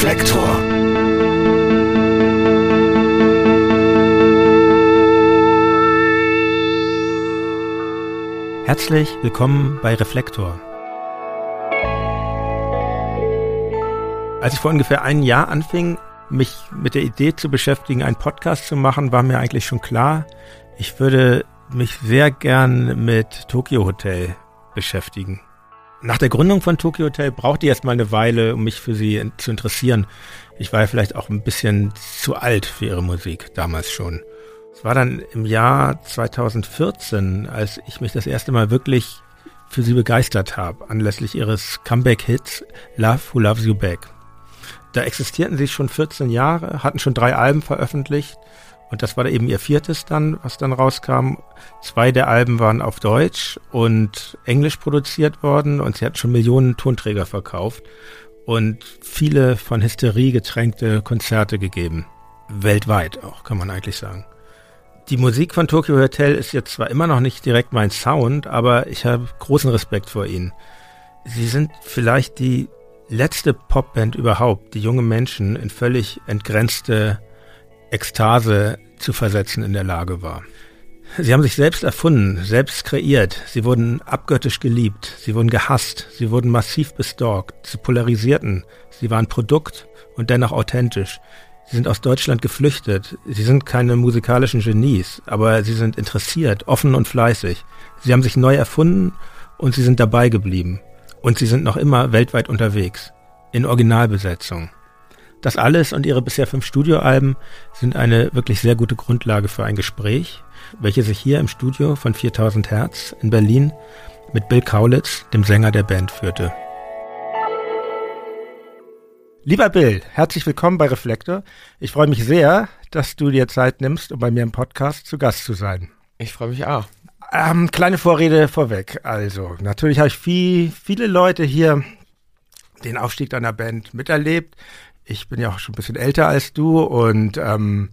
Reflektor. Herzlich willkommen bei Reflektor. Als ich vor ungefähr einem Jahr anfing, mich mit der Idee zu beschäftigen, einen Podcast zu machen, war mir eigentlich schon klar, ich würde mich sehr gern mit Tokyo Hotel beschäftigen. Nach der Gründung von Tokyo Hotel brauchte ich erstmal eine Weile, um mich für sie zu interessieren. Ich war ja vielleicht auch ein bisschen zu alt für ihre Musik, damals schon. Es war dann im Jahr 2014, als ich mich das erste Mal wirklich für sie begeistert habe, anlässlich ihres Comeback-Hits Love Who Loves You Back. Da existierten sie schon 14 Jahre, hatten schon drei Alben veröffentlicht und das war eben ihr viertes dann, was dann rauskam. Zwei der Alben waren auf Deutsch und Englisch produziert worden und sie hat schon Millionen Tonträger verkauft und viele von Hysterie getränkte Konzerte gegeben. Weltweit auch, kann man eigentlich sagen. Die Musik von Tokyo Hotel ist jetzt zwar immer noch nicht direkt mein Sound, aber ich habe großen Respekt vor ihnen. Sie sind vielleicht die letzte Popband überhaupt, die junge Menschen in völlig entgrenzte Ekstase zu versetzen in der Lage war. Sie haben sich selbst erfunden, selbst kreiert. Sie wurden abgöttisch geliebt. Sie wurden gehasst. Sie wurden massiv bestalkt. Sie polarisierten. Sie waren Produkt und dennoch authentisch. Sie sind aus Deutschland geflüchtet. Sie sind keine musikalischen Genies, aber sie sind interessiert, offen und fleißig. Sie haben sich neu erfunden und sie sind dabei geblieben. Und sie sind noch immer weltweit unterwegs. In Originalbesetzung. Das alles und ihre bisher fünf Studioalben sind eine wirklich sehr gute Grundlage für ein Gespräch, welches sich hier im Studio von 4000 Hertz in Berlin mit Bill Kaulitz, dem Sänger der Band, führte. Lieber Bill, herzlich willkommen bei Reflektor. Ich freue mich sehr, dass du dir Zeit nimmst, um bei mir im Podcast zu Gast zu sein. Ich freue mich auch. Ähm, kleine Vorrede vorweg. Also, natürlich habe ich viel, viele Leute hier den Aufstieg deiner Band miterlebt ich bin ja auch schon ein bisschen älter als du und, ähm,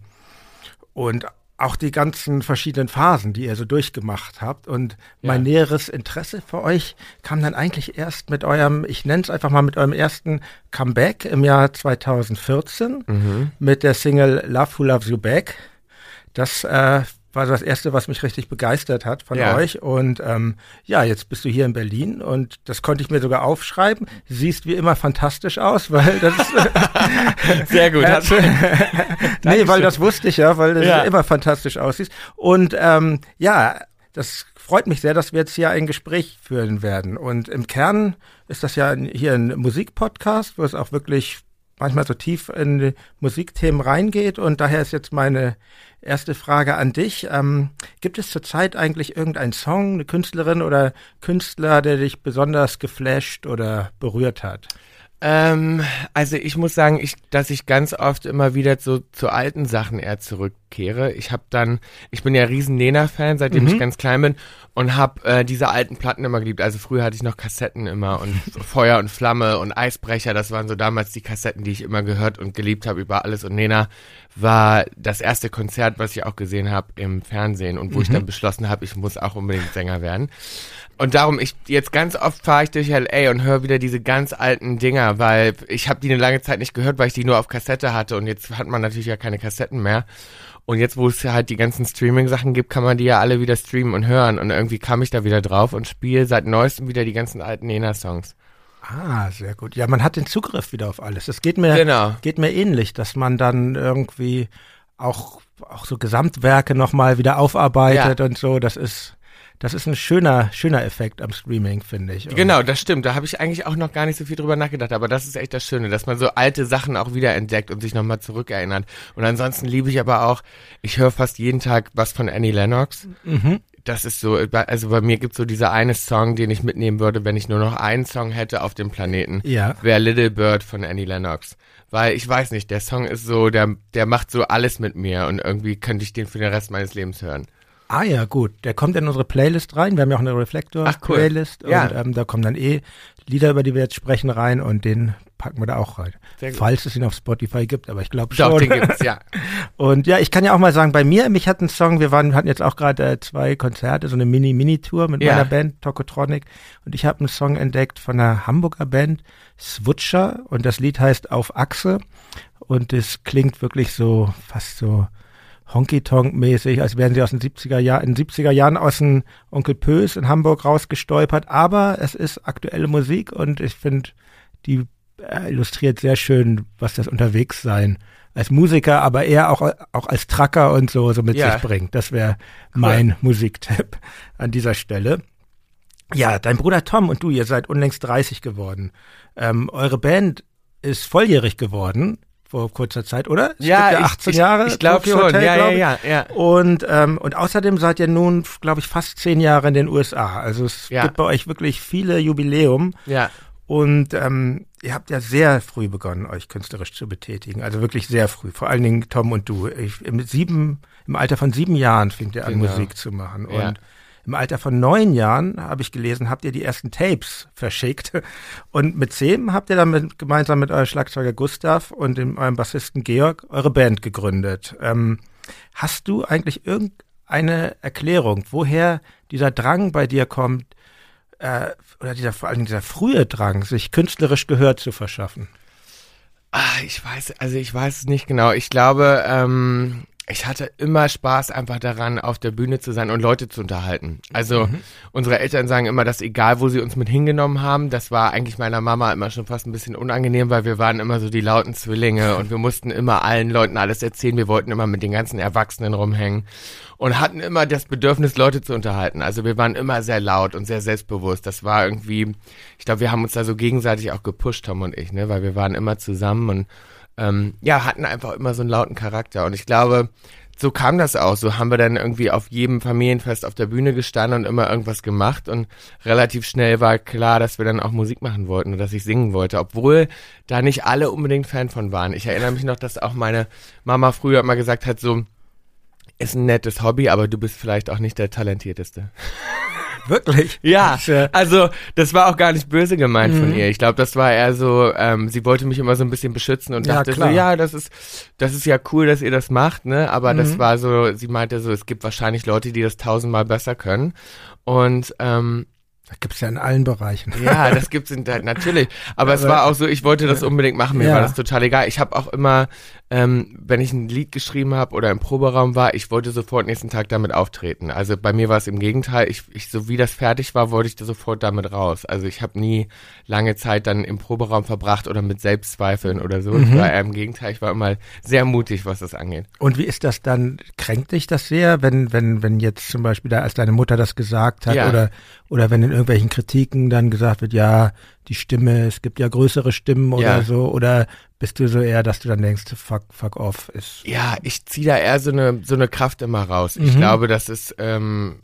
und auch die ganzen verschiedenen Phasen, die ihr so durchgemacht habt. Und mein ja. näheres Interesse für euch kam dann eigentlich erst mit eurem, ich nenne es einfach mal mit eurem ersten Comeback im Jahr 2014 mhm. mit der Single Love Who Loves You Back. Das äh, war das Erste, was mich richtig begeistert hat von ja. euch. Und ähm, ja, jetzt bist du hier in Berlin und das konnte ich mir sogar aufschreiben. Siehst wie immer fantastisch aus, weil das ist sehr gut. Äh, nee, weil das wusste ich ja, weil das ja. immer fantastisch aussieht. Und ähm, ja, das freut mich sehr, dass wir jetzt hier ein Gespräch führen werden. Und im Kern ist das ja hier ein Musikpodcast, wo es auch wirklich manchmal so tief in Musikthemen reingeht. Und daher ist jetzt meine erste Frage an dich. Ähm, gibt es zurzeit eigentlich irgendeinen Song, eine Künstlerin oder Künstler, der dich besonders geflasht oder berührt hat? Ähm, also ich muss sagen, ich, dass ich ganz oft immer wieder so zu alten Sachen eher zurückkehre. Ich habe dann, ich bin ja riesen Nena-Fan, seitdem mhm. ich ganz klein bin und habe äh, diese alten Platten immer geliebt. Also früher hatte ich noch Kassetten immer und Feuer und Flamme und Eisbrecher. Das waren so damals die Kassetten, die ich immer gehört und geliebt habe über alles. Und Nena war das erste Konzert, was ich auch gesehen habe im Fernsehen und wo mhm. ich dann beschlossen habe, ich muss auch unbedingt Sänger werden. Und darum, ich jetzt ganz oft fahre ich durch LA und höre wieder diese ganz alten Dinger, weil ich habe die eine lange Zeit nicht gehört, weil ich die nur auf Kassette hatte und jetzt hat man natürlich ja keine Kassetten mehr. Und jetzt, wo es halt die ganzen Streaming-Sachen gibt, kann man die ja alle wieder streamen und hören. Und irgendwie kam ich da wieder drauf und spiele seit neuestem wieder die ganzen alten Nena-Songs. Ah, sehr gut. Ja, man hat den Zugriff wieder auf alles. Es geht mir, genau. geht mir ähnlich, dass man dann irgendwie auch, auch so Gesamtwerke nochmal wieder aufarbeitet ja. und so. Das ist, das ist ein schöner, schöner Effekt am Streaming, finde ich. Genau, das stimmt. Da habe ich eigentlich auch noch gar nicht so viel drüber nachgedacht, aber das ist echt das Schöne, dass man so alte Sachen auch wieder entdeckt und sich nochmal zurückerinnert. Und ansonsten liebe ich aber auch, ich höre fast jeden Tag was von Annie Lennox. Mhm. Das ist so, also bei mir gibt so dieser eine Song, den ich mitnehmen würde, wenn ich nur noch einen Song hätte auf dem Planeten. Ja. Wäre Little Bird von Annie Lennox. Weil ich weiß nicht, der Song ist so, der, der macht so alles mit mir und irgendwie könnte ich den für den Rest meines Lebens hören. Ah ja, gut. Der kommt in unsere Playlist rein. Wir haben ja auch eine Reflektor-Playlist. Cool. Ja. Und ähm, da kommen dann eh Lieder, über die wir jetzt sprechen, rein und den packen wir da auch rein. Falls es ihn auf Spotify gibt, aber ich glaube schon. Doch, den gibt's, ja. Und ja, ich kann ja auch mal sagen, bei mir, mich hat ein Song, wir waren, hatten jetzt auch gerade äh, zwei Konzerte, so eine Mini-Mini-Tour mit Ja. meiner Band Tokotronic und ich habe einen Song entdeckt von einer Hamburger Band, Swutscher und das Lied heißt Auf Achse und es klingt wirklich so, fast so Honky-Tonk-mäßig, als wären sie aus den 70er Jahren, in den 70er Jahren aus dem Onkel Pös in Hamburg rausgestolpert, aber es ist aktuelle Musik und ich finde, die äh, illustriert sehr schön, was das Unterwegssein als Musiker, aber eher auch, auch als Tracker und so, so mit Ja. sich bringt. Das wäre mein Musiktipp an dieser Stelle. Ja, dein Bruder Tom und du, ihr seid unlängst 30 geworden. Ähm, eure Band ist volljährig geworden vor kurzer Zeit, oder? Es Ja, gibt ich- 18 ich, Jahre. Ich glaube schon. Hotel, ja, glaub ja, ich. ja, ja. Und, ähm, und außerdem seid ihr nun, glaube ich, fast zehn Jahre in den USA. Also es Ja. gibt bei euch wirklich viele Jubiläum. Ja, Und ähm, ihr habt ja sehr früh begonnen, euch künstlerisch zu betätigen. Also wirklich sehr früh. Vor allen Dingen Tom und du. Ich, im, sieben, Im Alter von sieben Jahren fängt ihr an, Genau. Musik zu machen. Ja. Und im Alter von neun Jahren, habe ich gelesen, habt ihr die ersten Tapes verschickt. Und mit zehn habt ihr dann gemeinsam mit eurem Schlagzeuger Gustav und dem, eurem Bassisten Georg eure Band gegründet. Ähm, hast du eigentlich irgendeine Erklärung, woher dieser Drang bei dir kommt, äh, oder dieser vor allem dieser frühe Drang, sich künstlerisch Gehör zu verschaffen? Ah, ich weiß, also ich weiß es nicht genau. Ich glaube, ähm, ich hatte immer Spaß einfach daran, auf der Bühne zu sein und Leute zu unterhalten. Also unsere Eltern sagen immer, dass egal, wo sie uns mit hingenommen haben, das war eigentlich meiner Mama immer schon fast ein bisschen unangenehm, weil wir waren immer so die lauten Zwillinge und wir mussten immer allen Leuten alles erzählen. Wir wollten immer mit den ganzen Erwachsenen rumhängen und hatten immer das Bedürfnis, Leute zu unterhalten. Also wir waren immer sehr laut und sehr selbstbewusst. Das war irgendwie, ich glaube, wir haben uns da so gegenseitig auch gepusht, Tom und ich, ne, weil wir waren immer zusammen und ähm, ja, hatten einfach immer so einen lauten Charakter. Und ich glaube, so kam das auch. So haben wir dann irgendwie auf jedem Familienfest auf der Bühne gestanden und immer irgendwas gemacht. Und relativ schnell war klar, dass wir dann auch Musik machen wollten und dass ich singen wollte, obwohl da nicht alle unbedingt Fan von waren. Ich erinnere mich noch, dass auch meine Mama früher immer gesagt hat, so, ist ein nettes Hobby, aber du bist vielleicht auch nicht der talentierteste. Wirklich? Ja, Das also das war auch gar nicht böse gemeint von Mhm. ihr. Ich glaube, das war eher so, ähm, sie wollte mich immer so ein bisschen beschützen und Ja, dachte klar. so, ja, das ist, das ist ja cool, dass ihr das macht, ne? Aber das Mhm. war so, sie meinte so, es gibt wahrscheinlich Leute, die das tausendmal besser können. Und ähm, Das gibt's ja in allen Bereichen. ja, das gibt's in natürlich. Aber es Aber- war auch so, ich wollte das unbedingt machen, mir Ja. war das total egal. Ich habe auch immer, ähm, wenn ich ein Lied geschrieben habe oder im Proberaum war, ich wollte sofort nächsten Tag damit auftreten. Also bei mir war es im Gegenteil, ich, ich so wie das fertig war, wollte ich da sofort damit raus. Also ich habe nie lange Zeit dann im Proberaum verbracht oder mit Selbstzweifeln oder so. Mhm. Ich war eher im Gegenteil, ich war immer sehr mutig, was das angeht. Und wie ist das dann? Kränkt dich das sehr, wenn, wenn, wenn jetzt zum Beispiel da, als deine Mutter das gesagt hat Ja. oder, oder wenn in irgendwelchen Kritiken dann gesagt wird, ja, die Stimme, es gibt ja größere Stimmen oder Ja. so, oder bist du so eher, dass du dann denkst, fuck, fuck off, ist, Ja, ich ziehe da eher so eine, so eine Kraft immer raus. Ich Mhm. glaube, das ist, ähm,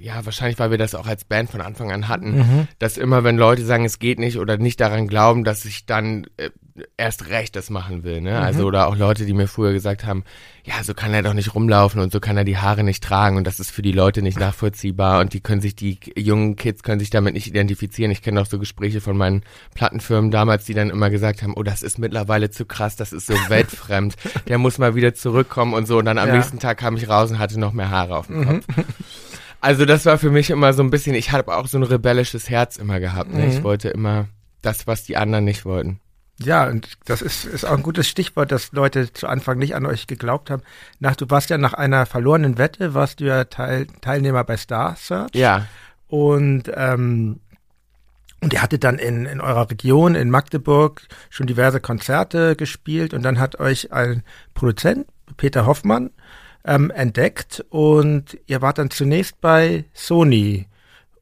ja, wahrscheinlich, weil wir das auch als Band von Anfang an hatten, Mhm. dass immer, wenn Leute sagen, es geht nicht oder nicht daran glauben, dass ich dann äh, erst recht das machen will, ne? Also, oder auch Leute, die mir früher gesagt haben, ja, so kann er doch nicht rumlaufen und so kann er die Haare nicht tragen und das ist für die Leute nicht nachvollziehbar und die können sich, die jungen Kids können sich damit nicht identifizieren. Ich kenne auch so Gespräche von meinen Plattenfirmen damals, die dann immer gesagt haben, oh, das ist mittlerweile zu krass, das ist so weltfremd, der muss mal wieder zurückkommen und so und dann am Ja. nächsten Tag kam ich raus und hatte noch mehr Haare auf dem Kopf. Also das war für mich immer so ein bisschen, ich habe auch so ein rebellisches Herz immer gehabt. Ne? Mhm. Ich wollte immer das, was die anderen nicht wollten. Ja, und das ist, ist auch ein gutes Stichwort, dass Leute zu Anfang nicht an euch geglaubt haben. Nach, du warst ja nach einer verlorenen Wette, warst du ja Teil, Teilnehmer bei Star Search. Ja, Und, ähm, und ihr hattet dann in, in eurer Region, in Magdeburg, schon diverse Konzerte gespielt und dann hat euch ein Produzent, Peter Hoffmann, ähm, entdeckt und ihr wart dann zunächst bei Sony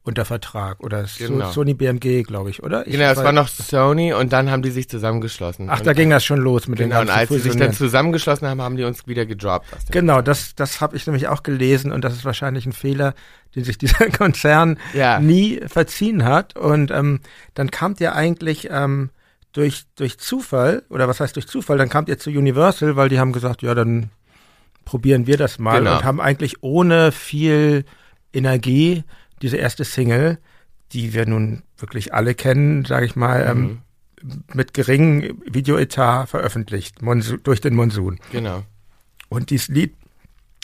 unter Vertrag oder Genau. Sony BMG, glaube ich, oder? Ich genau, es war noch Sony und dann haben die sich zusammengeschlossen. Ach, und, da ging das schon los mit den Genau, und ganzen als sie sich dann zusammengeschlossen haben, haben die uns wieder gedroppt. Genau, das, das habe ich nämlich auch gelesen und das ist wahrscheinlich ein Fehler, den sich dieser Konzern Ja. nie verziehen hat. Und ähm, dann kamt ihr eigentlich ähm, durch, durch Zufall, oder was heißt durch Zufall, dann kamt ihr zu Universal, weil die haben gesagt, ja, dann probieren wir das mal Genau. und haben eigentlich ohne viel Energie diese erste Single, die wir nun wirklich alle kennen, sage ich mal, ähm, mit geringem Videoetat veröffentlicht, Monsu durch den Monsun. Genau. Und dieses Lied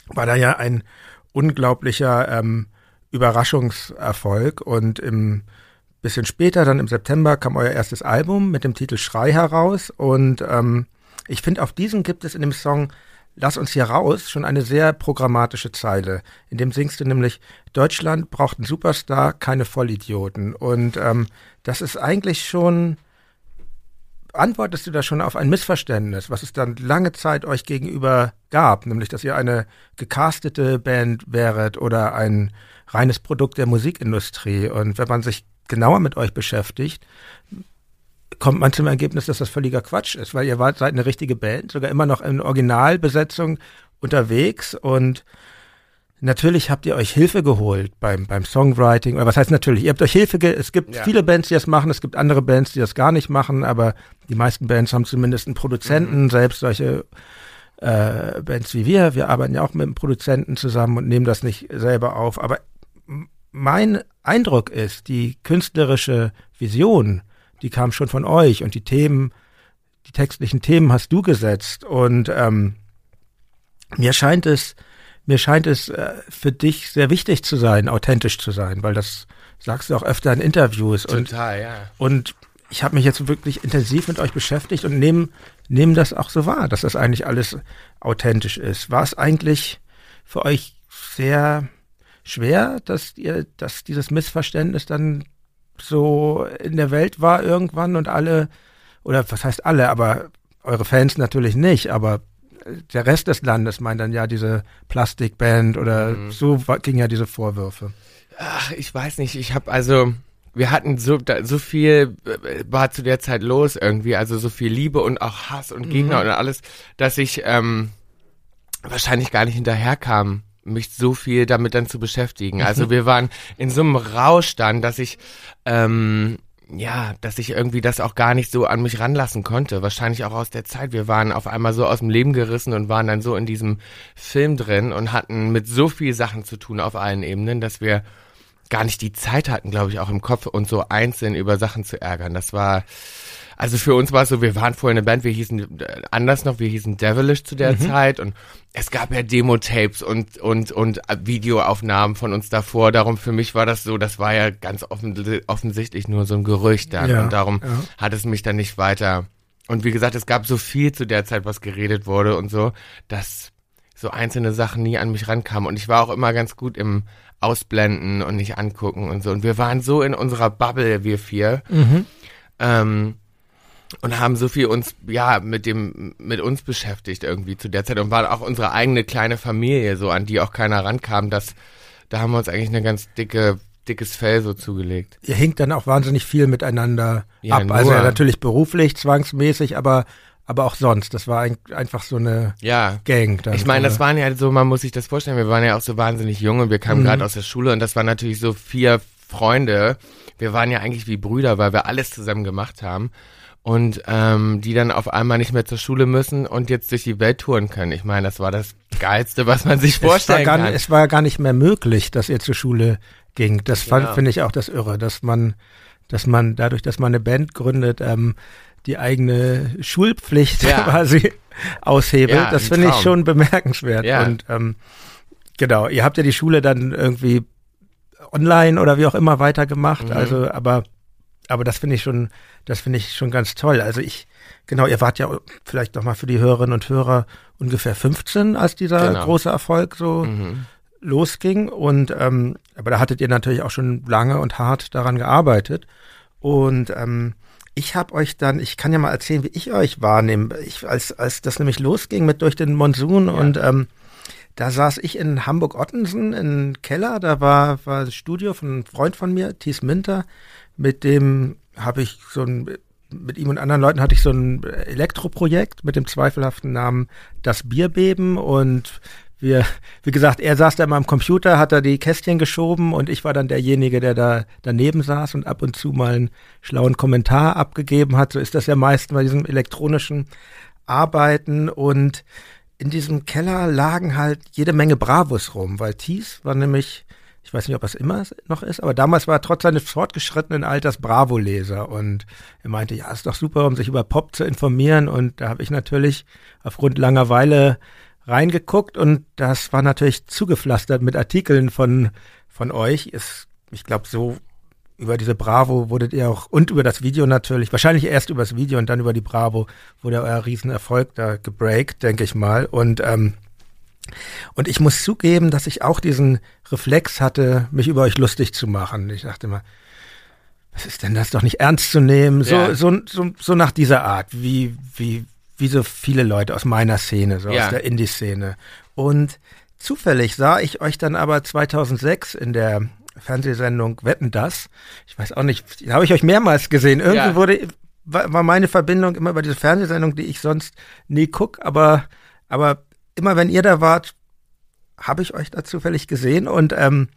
war da ja ein unglaublicher ähm, Überraschungserfolg. Und im bisschen später, dann im September, kam euer erstes Album mit dem Titel Schrei heraus. Und ähm, ich finde, auf diesem gibt es in dem Song Lass uns hier raus schon eine sehr programmatische Zeile. In dem singst du nämlich, Deutschland braucht einen Superstar, keine Vollidioten. Und ähm, das ist eigentlich schon antwortest du da schon auf ein Missverständnis, was es dann lange Zeit euch gegenüber gab, nämlich dass ihr eine gecastete Band wäret oder ein reines Produkt der Musikindustrie. Und wenn man sich genauer mit euch beschäftigt, kommt man zum Ergebnis, dass das völliger Quatsch ist, weil ihr wart seid eine richtige Band, sogar immer noch in Originalbesetzung unterwegs und Natürlich habt ihr euch Hilfe geholt beim, beim Songwriting, oder was heißt natürlich? Ihr habt euch Hilfe ge Es gibt Ja. viele Bands, die das machen, es gibt andere Bands, die das gar nicht machen, aber die meisten Bands haben zumindest einen Produzenten, Mhm. selbst solche äh, Bands wie wir. Wir arbeiten ja auch mit einem Produzenten zusammen und nehmen das nicht selber auf. Aber mein Eindruck ist, die künstlerische Vision, die kam schon von euch und die Themen, die textlichen Themen hast du gesetzt und ähm, mir scheint es, mir scheint es äh, für dich sehr wichtig zu sein, authentisch zu sein, weil das sagst du auch öfter in Interviews und Total, ja. und ich habe mich jetzt wirklich intensiv mit euch beschäftigt und nehme nehm das auch so wahr, dass das eigentlich alles authentisch ist. War es eigentlich für euch sehr schwer, dass ihr, dass dieses Missverständnis dann so in der Welt war irgendwann und alle, oder was heißt alle, aber eure Fans natürlich nicht, aber der Rest des Landes meint dann ja diese Plastikband oder Mhm. so ging ja diese Vorwürfe. Ach, ich weiß nicht, ich habe also, wir hatten so, da, so viel, äh, war zu der Zeit los irgendwie, also so viel Liebe und auch Hass und Gegner und alles, dass ich ähm, wahrscheinlich gar nicht hinterherkam, mich so viel damit dann zu beschäftigen. Also wir waren in so einem Rausch dann, dass ich, ähm, ja, dass ich irgendwie das auch gar nicht so an mich ranlassen konnte. Wahrscheinlich auch aus der Zeit. Wir waren auf einmal so aus dem Leben gerissen und waren dann so in diesem Film drin und hatten mit so viel Sachen zu tun auf allen Ebenen, dass wir gar nicht die Zeit hatten, glaube ich, auch im Kopf, uns so einzeln über Sachen zu ärgern. Das war, also für uns war es so, wir waren vorher eine Band, wir hießen äh, anders noch, wir hießen Devilish zu der Zeit und es gab ja Demo-Tapes und, und, und äh, Videoaufnahmen von uns davor. Darum für mich war das so, das war ja ganz offen, offensichtlich nur so ein Gerücht dann Ja, und darum ja. hat es mich dann nicht weiter. Und wie gesagt, es gab so viel zu der Zeit, was geredet wurde und so, dass so einzelne Sachen nie an mich rankamen. Und ich war auch immer ganz gut im Ausblenden und nicht angucken und so. Und wir waren so in unserer Bubble, wir vier, ähm, und haben so viel uns, ja, mit dem, mit uns beschäftigt irgendwie zu der Zeit und waren auch unsere eigene kleine Familie, so an die auch keiner rankam, dass, da haben wir uns eigentlich eine ganz dicke, dickes Fell so zugelegt. ihr hinkt dann auch wahnsinnig viel miteinander Ja, ab. nur. Also ja, natürlich beruflich, zwangsmäßig, aber, aber auch sonst. Das war ein, einfach so eine Ja. Gang. Dann, Ich meine, das waren ja so, man muss sich das vorstellen, wir waren ja auch so wahnsinnig jung und wir kamen gerade aus der Schule und das waren natürlich so vier Freunde. Wir waren ja eigentlich wie Brüder, weil wir alles zusammen gemacht haben. Und ähm, die dann auf einmal nicht mehr zur Schule müssen und jetzt durch die Welt touren können. Ich meine, das war das Geilste, was man sich es war, vorstellen gar, kann. es war gar nicht mehr möglich, dass ihr zur Schule ging. Das fand- Ja. finde ich auch das Irre, dass man, dass man dadurch, dass man eine Band gründet, ähm, die eigene Schulpflicht Ja. quasi aushebelt. Ja, das finde ich schon bemerkenswert. Ja. Und ähm, genau, ihr habt ja die Schule dann irgendwie online oder wie auch immer weitergemacht. Mhm. Also, aber aber das finde ich schon, das finde ich schon ganz toll. Also ich, genau, ihr wart ja vielleicht noch mal für die Hörerinnen und Hörer ungefähr 15, als dieser Genau. große Erfolg so Mhm. losging. Und ähm, aber da hattet ihr natürlich auch schon lange und hart daran gearbeitet. Und ähm, ich habe euch dann, ich kann ja mal erzählen, wie ich euch wahrnehme. Ich, als, als das nämlich losging mit durch den Monsun und ähm, da saß ich in Hamburg-Ottensen im Keller, da war, war das Studio von einem Freund von mir, Thies Minter, mit dem habe ich so ein, mit ihm und anderen Leuten hatte ich so ein Elektroprojekt mit dem zweifelhaften Namen Das Bierbeben und wir, wie gesagt, er saß da immer am Computer, hat da die Kästchen geschoben und ich war dann derjenige, der da daneben saß und ab und zu mal einen schlauen Kommentar abgegeben hat. So ist das ja meist bei diesem elektronischen Arbeiten und in diesem Keller lagen halt jede Menge Bravos rum, weil Thies war nämlich, ich weiß nicht, ob es immer noch ist, aber damals war er trotz seines fortgeschrittenen Alters Bravo-Leser und er meinte, ja, ist doch super, um sich über Pop zu informieren und da habe ich natürlich aufgrund langer Weile reingeguckt und das war natürlich zugepflastert mit Artikeln von, von euch. Ist, ich glaube, so über diese Bravo wurdet ihr auch, und über das Video natürlich, wahrscheinlich erst über das Video und dann über die Bravo wurde euer Riesenerfolg da gebreakt, denke ich mal. Und, ähm, und ich muss zugeben, dass ich auch diesen Reflex hatte, mich über euch lustig zu machen. Ich dachte immer, was ist denn das doch nicht ernst zu nehmen? So, ja. so, so, so nach dieser Art, wie, wie, wie so viele Leute aus meiner Szene, so ja. aus der Indie-Szene. Und zufällig sah ich euch dann aber 2006 in der Fernsehsendung Wetten das. Ich weiß auch nicht, da habe ich euch mehrmals gesehen. Irgendwie ja. wurde war meine Verbindung immer über diese Fernsehsendung, die ich sonst nie guck, aber aber immer wenn ihr da wart, habe ich euch da zufällig gesehen und ähm,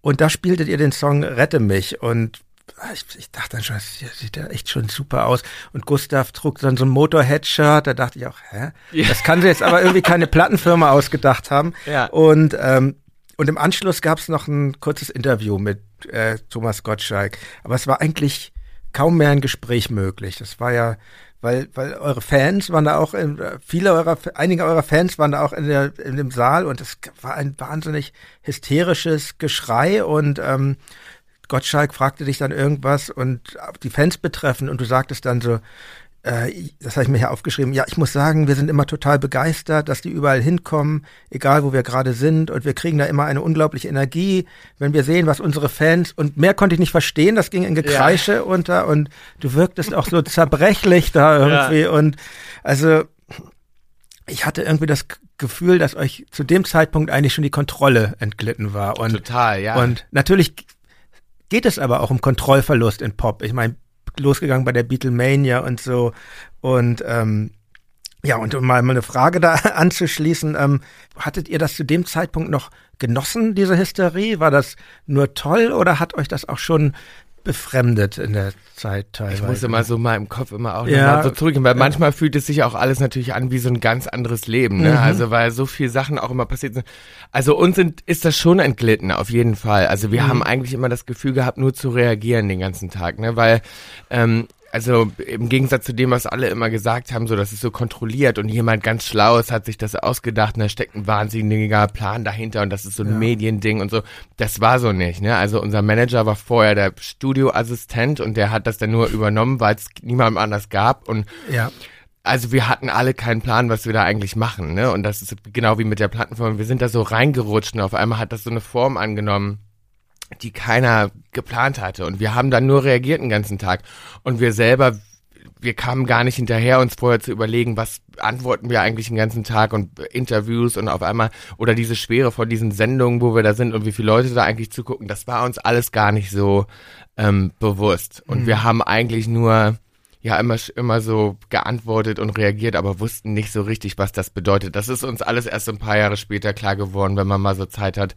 und da spieltet ihr den Song Rette mich und ich, ich dachte dann schon, das sieht ja echt schon super aus. Und Gustav trug dann so ein Motorhead-Shirt, da dachte ich auch, hä? Ja. Das kann sie jetzt aber irgendwie keine Plattenfirma ausgedacht haben. Ja. Und ähm, und im Anschluss gab es noch ein kurzes Interview mit äh, Thomas Gottschalk. Aber es war eigentlich kaum mehr ein Gespräch möglich. Das war ja, weil, weil eure Fans waren da auch, in, viele eurer, einige eurer Fans waren da auch in, der, in dem Saal und es war ein wahnsinnig hysterisches Geschrei und ähm, Gottschalk fragte dich dann irgendwas und die Fans betreffen und du sagtest dann so, das habe ich mir hier aufgeschrieben, ja, ich muss sagen, wir sind immer total begeistert, dass die überall hinkommen, egal wo wir gerade sind und wir kriegen da immer eine unglaubliche Energie, wenn wir sehen, was unsere Fans und mehr konnte ich nicht verstehen, das ging in Gekreische ja. unter und du wirktest auch so zerbrechlich da irgendwie ja. und also ich hatte irgendwie das Gefühl, dass euch zu dem Zeitpunkt eigentlich schon die Kontrolle entglitten war und total, ja. Und natürlich geht es aber auch um Kontrollverlust in Pop. Ich meine, losgegangen bei der Beatlemania und so. Und ähm, ja, und um mal eine Frage da anzuschließen, ähm, hattet ihr das zu dem Zeitpunkt noch genossen, diese Hysterie? War das nur toll oder hat euch das auch schon befremdet in der Zeit teilweise. Ich muss immer so mal im Kopf immer auch ja, nochmal so zurückgehen, weil ja. manchmal fühlt es sich auch alles natürlich an wie so ein ganz anderes Leben, ne? Mhm. Also weil so viele Sachen auch immer passiert sind. Also uns sind, ist das schon entglitten, auf jeden Fall. Also wir mhm. haben eigentlich immer das Gefühl gehabt, nur zu reagieren den ganzen Tag, ne? Weil ähm, also im Gegensatz zu dem, was alle immer gesagt haben, so das ist so kontrolliert und jemand ganz Schlaues hat sich das ausgedacht und da steckt ein wahnsinniger Plan dahinter und das ist so ein ja. Mediending und so. Das war so nicht, ne? Also unser Manager war vorher der Studioassistent und der hat das dann nur übernommen, weil es niemandem anders gab und ja. Also wir hatten alle keinen Plan, was wir da eigentlich machen, ne? Und das ist genau wie mit der Plattenform. Wir sind da so reingerutscht und auf einmal hat das so eine Form angenommen die keiner geplant hatte. Und wir haben dann nur reagiert den ganzen Tag. Und wir selber, wir kamen gar nicht hinterher, uns vorher zu überlegen, was antworten wir eigentlich den ganzen Tag und Interviews und auf einmal, oder diese Schwere von diesen Sendungen, wo wir da sind und wie viele Leute da eigentlich zugucken, das war uns alles gar nicht so ähm, bewusst. Und mhm. wir haben eigentlich nur ja immer immer so geantwortet und reagiert, aber wussten nicht so richtig, was das bedeutet. Das ist uns alles erst ein paar Jahre später klar geworden, wenn man mal so Zeit hat,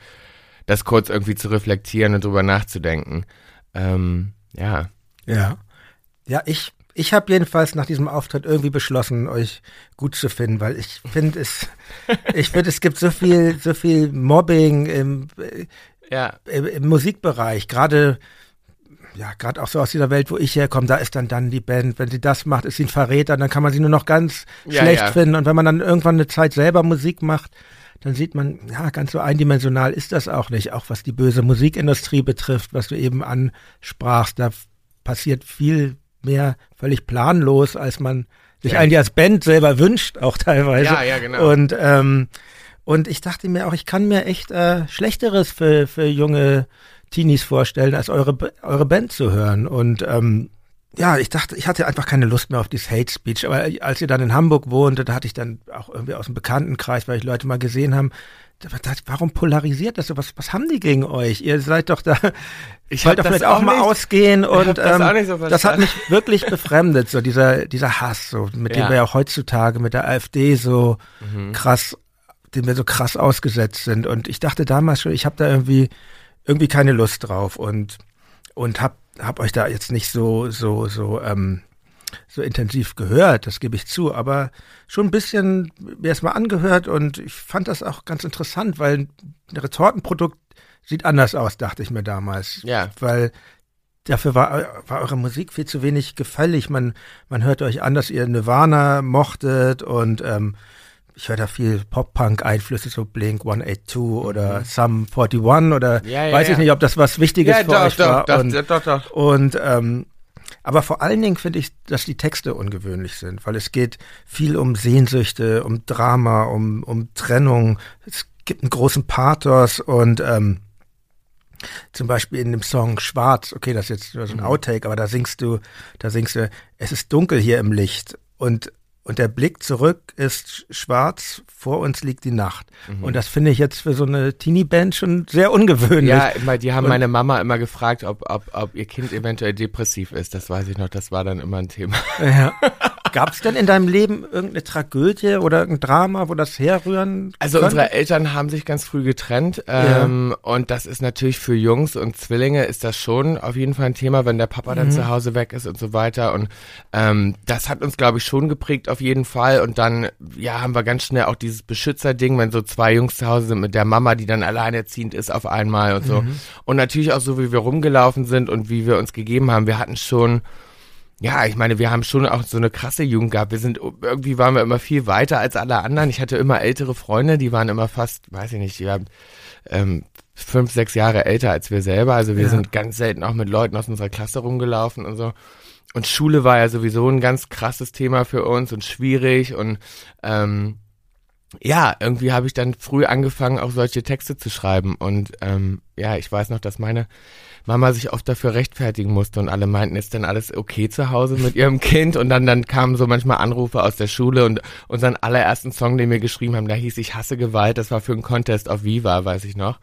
das kurz irgendwie zu reflektieren und drüber nachzudenken. Ähm, ja. Ja. Ja, ich, ich habe jedenfalls nach diesem Auftritt irgendwie beschlossen, euch gut zu finden, weil ich finde es, ich finde es gibt so viel, so viel Mobbing im, ja. im, im Musikbereich, gerade ja, gerade auch so aus dieser Welt, wo ich herkomme, da ist dann dann die Band, wenn sie das macht, ist sie ein Verräter, dann kann man sie nur noch ganz ja, schlecht ja. finden. Und wenn man dann irgendwann eine Zeit selber Musik macht, dann sieht man, ja, ganz so eindimensional ist das auch nicht, auch was die böse Musikindustrie betrifft, was du eben ansprachst, da passiert viel mehr völlig planlos, als man sich ja. eigentlich als Band selber wünscht, auch teilweise. Ja, ja, genau. Und, ähm, und ich dachte mir auch, ich kann mir echt äh, Schlechteres für, für junge Teenies vorstellen, als eure, eure Band zu hören. Und ähm, ja, ich dachte, ich hatte einfach keine Lust mehr auf dieses Hate Speech. Aber als ihr dann in Hamburg wohnte, da hatte ich dann auch irgendwie aus dem Bekanntenkreis, weil ich Leute mal gesehen haben, warum polarisiert das so? Was, was haben die gegen euch? Ihr seid doch da, ich wollt doch vielleicht auch, auch mal ausgehen und das, ähm, so das, hat mich wirklich befremdet, so dieser, dieser Hass, so, mit ja. dem wir ja auch heutzutage mit der AfD so mhm. krass, dem wir so krass ausgesetzt sind. Und ich dachte damals schon, ich habe da irgendwie, irgendwie keine Lust drauf und, und hab hab euch da jetzt nicht so, so, so, ähm, so intensiv gehört, das gebe ich zu, aber schon ein bisschen mir erstmal angehört und ich fand das auch ganz interessant, weil ein Retortenprodukt sieht anders aus, dachte ich mir damals. Ja. Weil dafür war, war eure Musik viel zu wenig gefällig. Man, man hört euch an, dass ihr Nirvana mochtet und ähm, ich höre da viel Pop-Punk-Einflüsse, so Blink 182 oder mhm. Sum 41 oder ja, ja, weiß ich ja. nicht, ob das was Wichtiges für doch, euch doch, war. doch, und, doch, doch. und ähm, aber vor allen Dingen finde ich, dass die Texte ungewöhnlich sind, weil es geht viel um Sehnsüchte, um Drama, um, um Trennung. Es gibt einen großen Pathos und ähm, zum Beispiel in dem Song Schwarz, okay, das ist jetzt so ein Mhm. Outtake, aber da singst du, da singst du, es ist dunkel hier im Licht und und der Blick zurück ist sch- schwarz, vor uns liegt die Nacht. Mhm. Und das finde ich jetzt für so eine Teenie-Band schon sehr ungewöhnlich. Ja, immer, die haben Und- meine Mama immer gefragt, ob, ob, ob ihr Kind eventuell depressiv ist. Das weiß ich noch, das war dann immer ein Thema. Ja. Gab es denn in deinem Leben irgendeine Tragödie oder irgendein Drama, wo das herrühren Also könnte? unsere Eltern haben sich ganz früh getrennt ähm, und das ist natürlich für Jungs und Zwillinge ist das schon auf jeden Fall ein Thema, wenn der Papa dann zu Hause weg ist und so weiter. Und ähm, das hat uns glaube ich schon geprägt auf jeden Fall. Und dann ja haben wir ganz schnell auch dieses Beschützerding, wenn so zwei Jungs zu Hause sind mit der Mama, die dann alleinerziehend ist auf einmal und so. Und natürlich auch so wie wir rumgelaufen sind und wie wir uns gegeben haben, wir hatten schon ja, ich meine, wir haben schon auch so eine krasse Jugend gehabt. Wir sind, irgendwie waren wir immer viel weiter als alle anderen. Ich hatte immer ältere Freunde, die waren immer fast, weiß ich nicht, die waren ähm, fünf, sechs Jahre älter als wir selber. Also wir Ja. sind ganz selten auch mit Leuten aus unserer Klasse rumgelaufen und so. Und Schule war ja sowieso ein ganz krasses Thema für uns und schwierig und ähm, ja, irgendwie habe ich dann früh angefangen, auch solche Texte zu schreiben. Und ähm, ja, ich weiß noch, dass meine Mama sich oft dafür rechtfertigen musste und alle meinten, ist denn alles okay zu Hause mit ihrem Kind? Und dann, dann kamen so manchmal Anrufe aus der Schule und unseren allerersten Song, den wir geschrieben haben, da hieß Ich hasse Gewalt, das war für einen Contest auf Viva, weiß ich noch.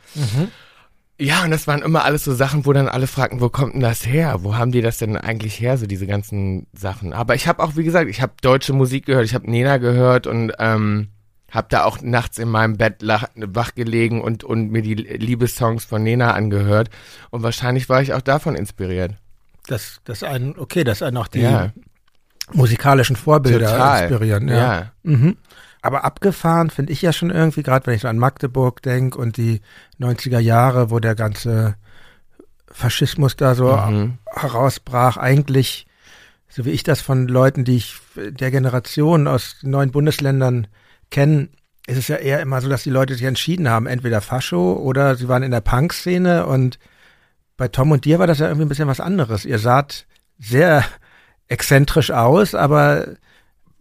Ja, und das waren immer alles so Sachen, wo dann alle fragten, wo kommt denn das her? Wo haben die das denn eigentlich her, so diese ganzen Sachen? Aber ich habe auch, wie gesagt, ich habe deutsche Musik gehört, ich habe Nena gehört und ähm, habe da auch nachts in meinem Bett wach gelegen und, und mir die Liebessongs von Nena angehört. Und wahrscheinlich war ich auch davon inspiriert. Das, das einen, okay, dass einen auch die Ja, musikalischen Vorbilder total. inspirieren. Ja. ja. Mhm. Aber abgefahren finde ich ja schon irgendwie, gerade wenn ich so an Magdeburg denke und die 90er Jahre, wo der ganze Faschismus da so Mhm. herausbrach, eigentlich, so wie ich das von Leuten, die ich der Generation aus neuen Bundesländern kenne, ist es ja eher immer so, dass die Leute sich entschieden haben, entweder Fascho oder sie waren in der Punk-Szene und bei Tom und dir war das ja irgendwie ein bisschen was anderes. Ihr saht sehr exzentrisch aus, aber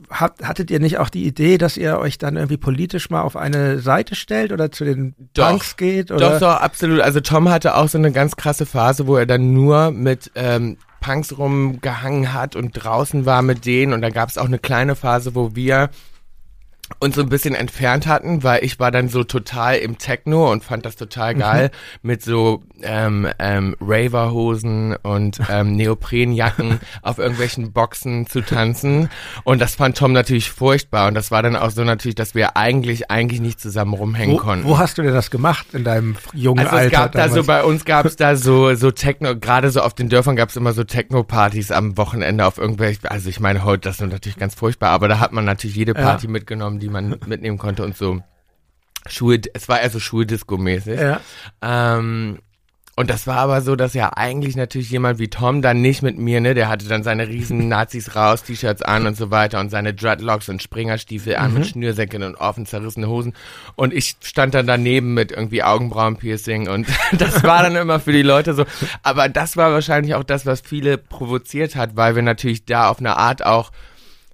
habt, hattet ihr nicht auch die Idee, dass ihr euch dann irgendwie politisch mal auf eine Seite stellt oder zu den Doch. Punks geht? Oder? Doch, doch, absolut. Also Tom hatte auch so eine ganz krasse Phase, wo er dann nur mit ähm, Punks rumgehangen hat und draußen war mit denen. Und da gab es auch eine kleine Phase, wo wir uns so ein bisschen entfernt hatten, weil ich war dann so total im Techno und fand das total geil mit so ähm, ähm, Raverhosen und ähm, Neoprenjacken auf irgendwelchen Boxen zu tanzen und das fand Tom natürlich furchtbar und das war dann auch so natürlich, dass wir eigentlich eigentlich nicht zusammen rumhängen wo, konnten. wo hast du denn das gemacht in deinem jungen Also Alter? es gab da so, bei uns gab es da so, so Techno, gerade so auf den Dörfern gab es immer so Techno-Partys am Wochenende auf irgendwelche, also ich meine heute, das ist natürlich ganz furchtbar, aber da hat man natürlich jede Ja. Party mitgenommen, die man mitnehmen konnte und so Schuhe, es war eher so Schuldisco-mäßig. ja. Ähm, und das war aber so, dass ja eigentlich natürlich jemand wie Tom dann nicht mit mir, ne, der hatte dann seine riesen Nazis raus, T-Shirts an und so weiter und seine Dreadlocks und Springerstiefel an mit Schnürsäcken und offen zerrissene Hosen und ich stand dann daneben mit irgendwie Augenbrauenpiercing und das war dann immer für die Leute so, aber das war wahrscheinlich auch das, was viele provoziert hat, weil wir natürlich da auf eine Art auch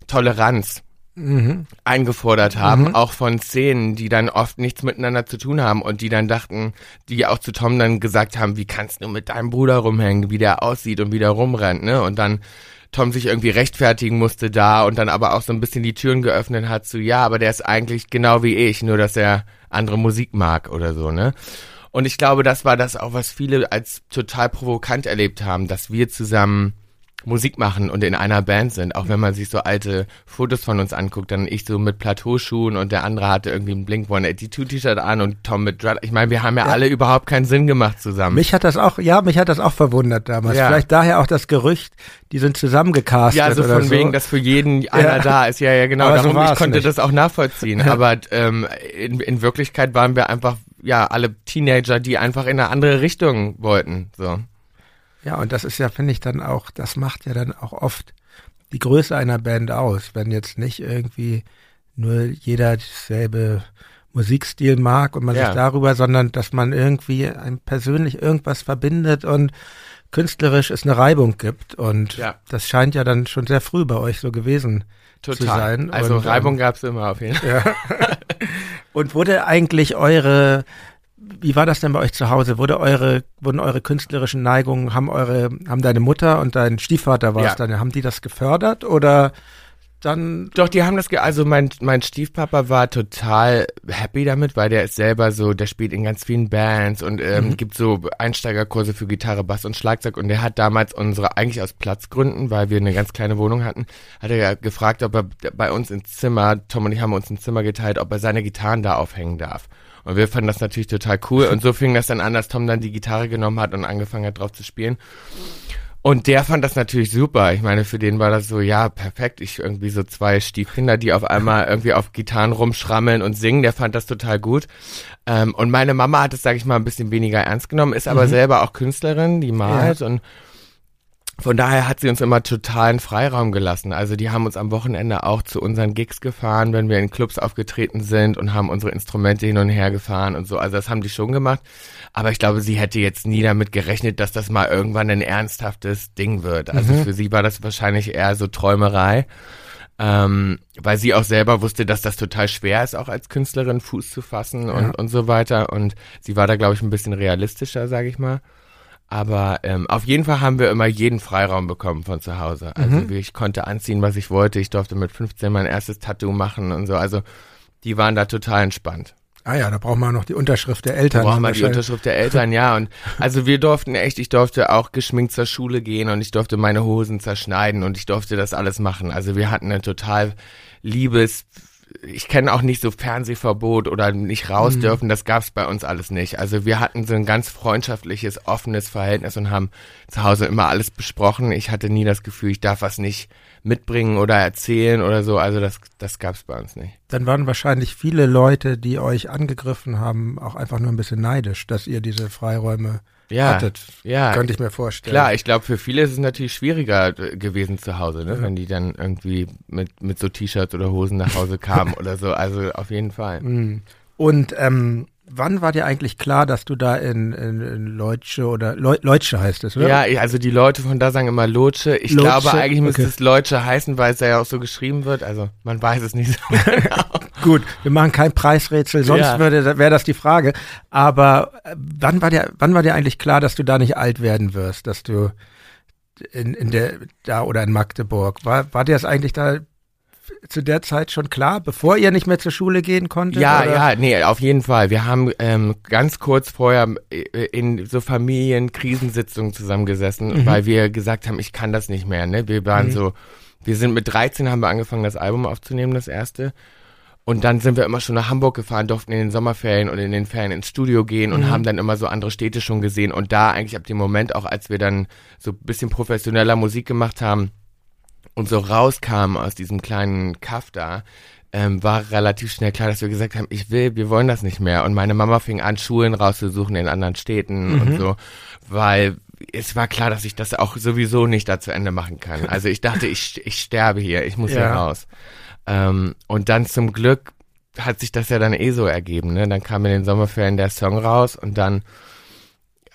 Toleranz Mhm. eingefordert haben, auch von Szenen, die dann oft nichts miteinander zu tun haben und die dann dachten, die auch zu Tom dann gesagt haben, wie kannst du mit deinem Bruder rumhängen, wie der aussieht und wie der rumrennt, ne? Und dann Tom sich irgendwie rechtfertigen musste da und dann aber auch so ein bisschen die Türen geöffnet hat zu, ja, aber der ist eigentlich genau wie ich, nur dass er andere Musik mag oder so, ne? Und ich glaube, das war das auch, was viele als total provokant erlebt haben, dass wir zusammen Musik machen und in einer Band sind. Auch wenn man sich so alte Fotos von uns anguckt, dann ich so mit Plateauschuhen und der andere hatte irgendwie ein Blink One 82 T-Shirt an und Tom mit Dread. Ich meine, wir haben ja, ja, alle überhaupt keinen Sinn gemacht zusammen. Mich hat das auch, ja, mich hat das auch verwundert damals. Ja. Vielleicht daher auch das Gerücht, die sind zusammengecastet. Ja, so von so. wegen, dass für jeden einer da ist. Ja, ja, genau. Aber Darum, so ich konnte nicht. das auch nachvollziehen. Aber ähm, in, in Wirklichkeit waren wir einfach, ja, alle Teenager, die einfach in eine andere Richtung wollten. So. Ja, und das ist ja, finde ich, dann auch, das macht ja dann auch oft die Größe einer Band aus, wenn jetzt nicht irgendwie nur jeder dasselbe Musikstil mag und man ja. sich darüber, sondern dass man irgendwie ein persönlich irgendwas verbindet und künstlerisch es eine Reibung gibt. Und ja. das scheint ja dann schon sehr früh bei euch so gewesen Total. zu sein. Also und, Reibung ähm, gab es immer auf jeden Fall. Ja. und wurde eigentlich eure wie war das denn bei euch zu Hause? Wurde eure, wurden eure künstlerischen Neigungen, haben eure, haben deine Mutter und dein Stiefvater war ja. es dann, haben die das gefördert oder dann? Doch, die haben das, ge also mein, mein Stiefpapa war total happy damit, weil der ist selber so, der spielt in ganz vielen Bands und ähm, mhm. gibt so Einsteigerkurse für Gitarre, Bass und Schlagzeug und der hat damals unsere, eigentlich aus Platzgründen, weil wir eine ganz kleine Wohnung hatten, hat er ja gefragt, ob er bei uns ins Zimmer, Tom und ich haben uns ein Zimmer geteilt, ob er seine Gitarren da aufhängen darf. Und wir fanden das natürlich total cool. Und so fing das dann an, dass Tom dann die Gitarre genommen hat und angefangen hat, drauf zu spielen. Und der fand das natürlich super. Ich meine, für den war das so, ja, perfekt. Ich irgendwie so zwei Stiefkinder, die auf einmal irgendwie auf Gitarren rumschrammeln und singen. Der fand das total gut. Ähm, und meine Mama hat es, sage ich mal, ein bisschen weniger ernst genommen, ist aber mhm. selber auch Künstlerin, die malt ja. und von daher hat sie uns immer totalen Freiraum gelassen. Also die haben uns am Wochenende auch zu unseren Gigs gefahren, wenn wir in Clubs aufgetreten sind und haben unsere Instrumente hin und her gefahren und so. Also das haben die schon gemacht. Aber ich glaube, sie hätte jetzt nie damit gerechnet, dass das mal irgendwann ein ernsthaftes Ding wird. Also mhm. für sie war das wahrscheinlich eher so Träumerei. Ähm, weil sie auch selber wusste, dass das total schwer ist, auch als Künstlerin Fuß zu fassen und, ja. und so weiter. Und sie war da, glaube ich, ein bisschen realistischer, sage ich mal. Aber ähm, auf jeden Fall haben wir immer jeden Freiraum bekommen von zu Hause. Also mhm. ich konnte anziehen, was ich wollte. Ich durfte mit 15 mein erstes Tattoo machen und so. Also die waren da total entspannt. Ah ja, da braucht man noch die Unterschrift der Eltern. Da braucht man die Unterschrift der Eltern, ja. Und also wir durften echt, ich durfte auch geschminkt zur Schule gehen und ich durfte meine Hosen zerschneiden und ich durfte das alles machen. Also wir hatten ein total liebes, ich kenne auch nicht so Fernsehverbot oder nicht raus mhm. dürfen, das gab's bei uns alles nicht. Also wir hatten so ein ganz freundschaftliches, offenes Verhältnis und haben zu Hause immer alles besprochen. Ich hatte nie das Gefühl, ich darf was nicht mitbringen oder erzählen oder so. Also das, das gab's bei uns nicht. Dann waren wahrscheinlich viele Leute, die euch angegriffen haben, auch einfach nur ein bisschen neidisch, dass ihr diese Freiräume ja, hattet. Ja, könnte ich mir vorstellen. Klar, ich glaube, für viele ist es natürlich schwieriger äh, gewesen zu Hause, ne? Ja. wenn die dann irgendwie mit, mit so T-Shirts oder Hosen nach Hause kamen oder so. Also auf jeden Fall. Mhm. Und ähm, wann war dir eigentlich klar, dass du da in, in, in Leutsche oder Leu, Leutsche heißt es, oder? Ja, also die Leute von da sagen immer Lotsche. Ich Lotsche, glaube, eigentlich okay. müsste es Leutsche heißen, weil es ja auch so geschrieben wird. Also man weiß es nicht so genau. Gut, wir machen kein Preisrätsel, sonst ja. würde wäre das die Frage. Aber äh, wann war dir, wann war dir eigentlich klar, dass du da nicht alt werden wirst, dass du in, in der da oder in Magdeburg war war dir das eigentlich da zu der Zeit schon klar, bevor ihr nicht mehr zur Schule gehen konntet? Ja, oder? ja, nee, auf jeden Fall. Wir haben ähm, ganz kurz vorher äh, in so Familienkrisensitzungen zusammengesessen, mhm. weil wir gesagt haben, ich kann das nicht mehr. Ne? Wir waren mhm. so, wir sind mit 13 haben wir angefangen, das Album aufzunehmen, das erste. Und dann sind wir immer schon nach Hamburg gefahren, durften in den Sommerferien und in den Ferien ins Studio gehen und mhm. haben dann immer so andere Städte schon gesehen. Und da eigentlich ab dem Moment, auch als wir dann so ein bisschen professioneller Musik gemacht haben, und so rauskamen aus diesem kleinen Kaff da, ähm, war relativ schnell klar, dass wir gesagt haben, ich will, wir wollen das nicht mehr. Und meine Mama fing an, Schulen rauszusuchen in anderen Städten mhm. und so, weil es war klar, dass ich das auch sowieso nicht da zu Ende machen kann. Also ich dachte, ich, ich sterbe hier, ich muss ja. hier raus. Ähm, und dann zum Glück hat sich das ja dann eh so ergeben. Ne? Dann kam in den Sommerferien der Song raus und dann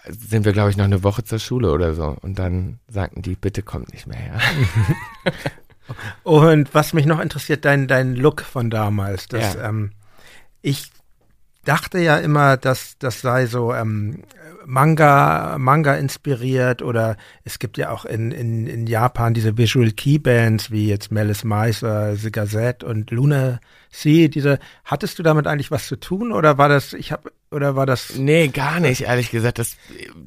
sind wir, glaube ich, noch eine Woche zur Schule oder so. Und dann sagten die, bitte kommt nicht mehr her. Und was mich noch interessiert, dein, dein Look von damals. Das, ja. ähm, ich dachte ja immer, dass das sei so ähm, Manga, Manga inspiriert oder es gibt ja auch in, in, in Japan diese Visual Key Bands wie jetzt Malice Mice, The Gazette und Luna Sea. Diese, hattest du damit eigentlich was zu tun oder war das, ich habe oder war das? Nee, gar nicht, ehrlich gesagt. Das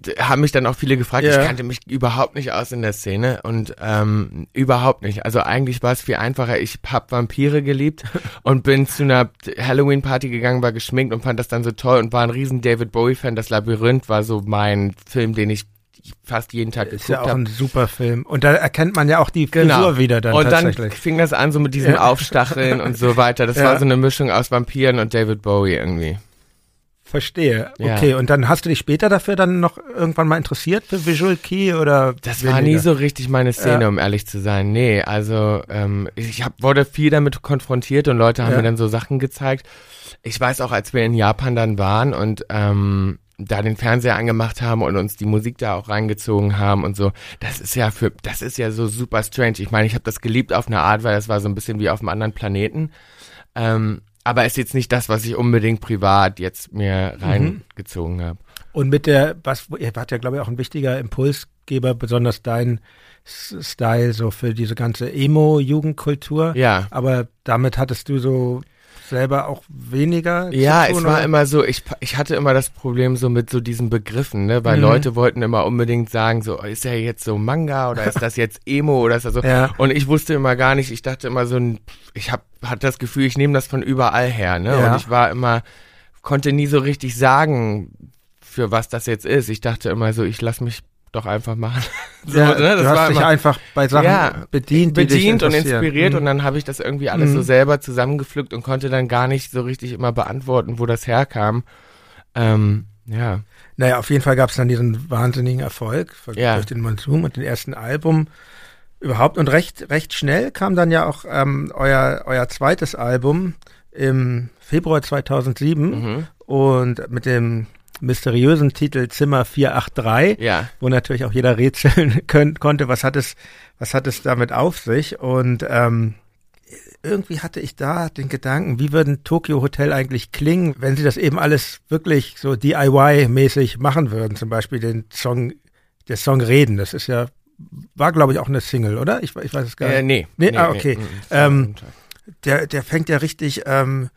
äh, haben mich dann auch viele gefragt. Ja. Ich kannte mich überhaupt nicht aus in der Szene und ähm, überhaupt nicht. Also eigentlich war es viel einfacher. Ich hab Vampire geliebt und bin zu einer Halloween-Party gegangen, war geschminkt und fand das dann so toll und war ein riesen David Bowie-Fan. Das Labyrinth war so mein Film, den ich fast jeden Tag Ist geguckt ja auch habe. ein super Film. Und da erkennt man ja auch die Frisur Genau. wieder dann und dann tatsächlich. fing das an so mit diesem Ja. Aufstacheln und so weiter. Das Ja. war so eine Mischung aus Vampiren und David Bowie irgendwie. Verstehe. Ja. Okay, und dann hast du dich später dafür dann noch irgendwann mal interessiert für Visual Key oder? Das war nie weniger? so richtig meine Szene, Ja. um ehrlich zu sein. Nee, also ähm, ich hab, wurde viel damit konfrontiert und Leute haben Ja. mir dann so Sachen gezeigt. Ich weiß auch, als wir in Japan dann waren und ähm, da den Fernseher angemacht haben und uns die Musik da auch reingezogen haben und so, das ist ja für, das ist ja so super strange. Ich meine, ich habe das geliebt auf eine Art, weil das war so ein bisschen wie auf einem anderen Planeten. Ähm, aber ist jetzt nicht das, was ich unbedingt privat jetzt mir Mhm. reingezogen habe. Und mit der, was, ihr wart ja, glaube ich, auch ein wichtiger Impulsgeber, besonders dein Style so für diese ganze Emo-Jugendkultur. Ja. Aber damit hattest du so selber auch weniger Ja, tun, es war oder? immer so, ich, ich hatte immer das Problem so mit so diesen Begriffen, ne, weil Mhm. Leute wollten immer unbedingt sagen, so, ist er jetzt so Manga oder ist das jetzt Emo oder ist das so? Ja. Und ich wusste immer gar nicht, ich dachte immer so, ich hab, hatte das Gefühl, ich nehme das von überall her, ne, Ja. und ich war immer, konnte nie so richtig sagen, für was das jetzt ist. Ich dachte immer so, ich lass mich doch einfach machen. so, ja, ne, du hast dich immer- einfach bei Sachen Ja, bedient, bedient und inspiriert Mhm. und dann habe ich das irgendwie alles so Mhm. selber zusammengepflückt und konnte dann gar nicht so richtig immer beantworten, wo das herkam. Ähm, ja. Naja, auf jeden Fall gab es dann diesen wahnsinnigen Erfolg Ja. durch den Monsum und den ersten Album überhaupt. Und recht, recht schnell kam dann ja auch ähm, euer, euer zweites Album im Februar 2007 Mhm. und mit dem mysteriösen Titel Zimmer 483, Ja. wo natürlich auch jeder rätseln können, konnte, was hat es, was hat es damit auf sich und ähm, irgendwie hatte ich da den Gedanken, wie würden Tokyo Hotel eigentlich klingen, wenn sie das eben alles wirklich so DIY-mäßig machen würden, zum Beispiel den Song, der Song Reden, das ist ja, war glaube ich auch eine Single, oder? Ich, ich weiß es gar nicht. Äh, nee. Nee, ah, okay. mm, mm, Ähm, der, der fängt ja richtig, ähm,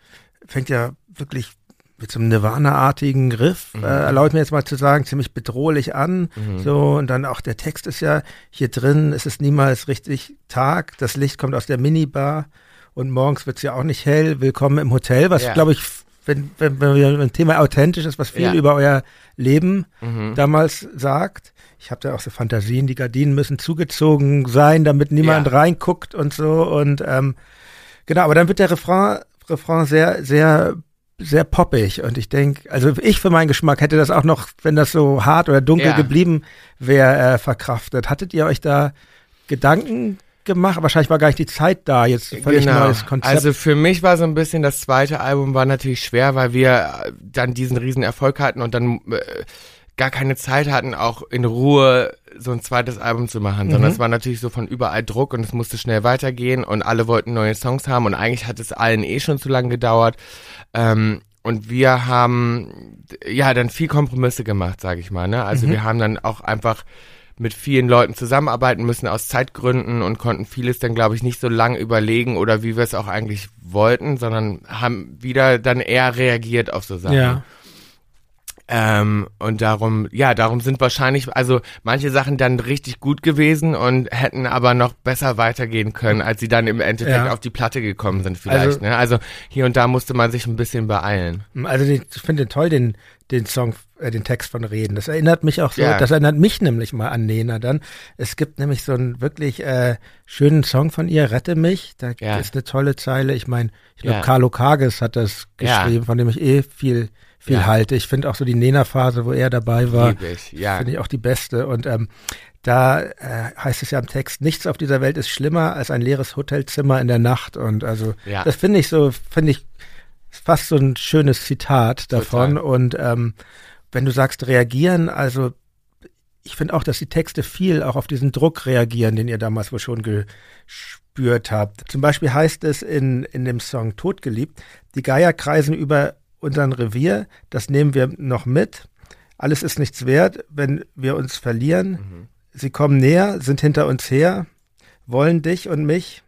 fängt ja wirklich mit so einem Nirvana-artigen Riff, Mhm. äh, erlaubt mir jetzt mal zu sagen, ziemlich bedrohlich an. Mhm. So, und dann auch der Text ist ja hier drin, es ist niemals richtig Tag, das Licht kommt aus der Minibar und morgens wird's ja auch nicht hell. Willkommen im Hotel, was Ja. glaube ich, wenn, wenn, wenn ein Thema authentisch ist, was viel Ja. über euer Leben Mhm. damals sagt. Ich habe da auch so Fantasien, die Gardinen müssen zugezogen sein, damit niemand Ja. reinguckt und so. Und ähm, genau, aber dann wird der Refrain, Refrain sehr, sehr, sehr poppig. Und ich denke, also ich für meinen Geschmack hätte das auch noch, wenn das so hart oder dunkel Ja. geblieben wäre, äh, verkraftet. Hattet ihr euch da Gedanken gemacht? Wahrscheinlich war gar nicht die Zeit da, jetzt ein völlig neues Konzept. Also für mich war so ein bisschen das zweite Album war natürlich schwer, weil wir äh, dann diesen riesen Erfolg hatten und dann äh, gar keine Zeit hatten, auch in Ruhe so ein zweites Album zu machen, sondern Mhm. es war natürlich so von überall Druck und es musste schnell weitergehen und alle wollten neue Songs haben und eigentlich hat es allen eh schon zu lange gedauert. Ähm, und wir haben ja dann viel Kompromisse gemacht, sage ich mal. Ne? Also Mhm. wir haben dann auch einfach mit vielen Leuten zusammenarbeiten müssen aus Zeitgründen und konnten vieles dann, glaube ich, nicht so lang überlegen oder wie wir es auch eigentlich wollten, sondern haben wieder dann eher reagiert auf so Sachen. ja. Ähm, und darum, ja, darum sind wahrscheinlich, also manche Sachen dann richtig gut gewesen und hätten aber noch besser weitergehen können, als sie dann im Endeffekt Ja. auf die Platte gekommen sind vielleicht. Also- ne? also hier und da musste man sich ein bisschen beeilen. Also ich finde toll, den, den Song, äh, den Text von Reden. Das erinnert mich auch so, Ja. das erinnert mich nämlich mal an Nena dann. Es gibt nämlich so einen wirklich äh, schönen Song von ihr, Rette mich. Da Ja. ist eine tolle Zeile. Ich meine, ich glaube. Carlo Kages hat das geschrieben, von dem ich eh viel, viel Ja. halte. Ich finde auch so die Nena-Phase, wo er dabei war, ja. finde ich auch die beste. Und ähm, da äh, heißt es ja im Text, nichts auf dieser Welt ist schlimmer als ein leeres Hotelzimmer in der Nacht. Und also Ja. das finde ich so, finde ich fast so ein schönes Zitat davon. Total. Und ähm, wenn du sagst reagieren, also ich finde auch, dass die Texte viel auch auf diesen Druck reagieren, den ihr damals wohl schon gespürt habt. Zum Beispiel heißt es in, in dem Song Totgeliebt, die Geier kreisen über unseren Revier, das nehmen wir noch mit. Alles ist nichts wert, wenn wir uns verlieren. Mhm. Sie kommen näher, sind hinter uns her, wollen dich und mich.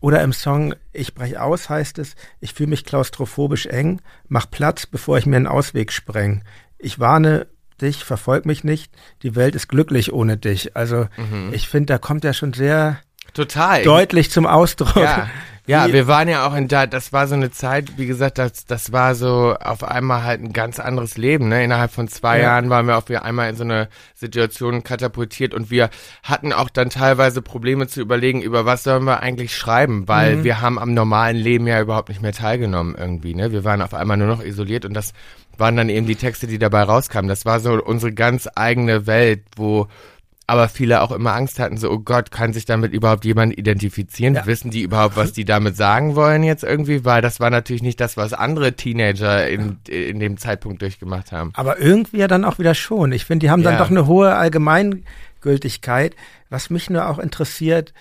Oder im Song Ich brech aus heißt es, ich fühle mich klaustrophobisch eng, mach Platz, bevor ich mir einen Ausweg spreng. Ich warne dich, verfolg mich nicht, die Welt ist glücklich ohne dich. Also mhm. ich finde, da kommt ja schon sehr Total. deutlich zum Ausdruck. Ja. Ja, wir waren ja auch in da, das war so eine Zeit, wie gesagt, das, das war so auf einmal halt ein ganz anderes Leben. Ne? Innerhalb von zwei ja. Jahren waren wir auf einmal in so eine Situation katapultiert und wir hatten auch dann teilweise Probleme zu überlegen, über was sollen wir eigentlich schreiben, weil mhm. wir haben am normalen Leben ja überhaupt nicht mehr teilgenommen irgendwie. Ne? Wir waren auf einmal nur noch isoliert und das waren dann eben die Texte, die dabei rauskamen. Das war so unsere ganz eigene Welt, wo aber viele auch immer Angst hatten, so, oh Gott, kann sich damit überhaupt jemand identifizieren? Ja. Wissen die überhaupt, was die damit sagen wollen jetzt irgendwie? Weil das war natürlich nicht das, was andere Teenager in, in dem Zeitpunkt durchgemacht haben. Aber irgendwie ja dann auch wieder schon. Ich finde, die haben dann ja. doch eine hohe Allgemeingültigkeit. Was mich nur auch interessiert,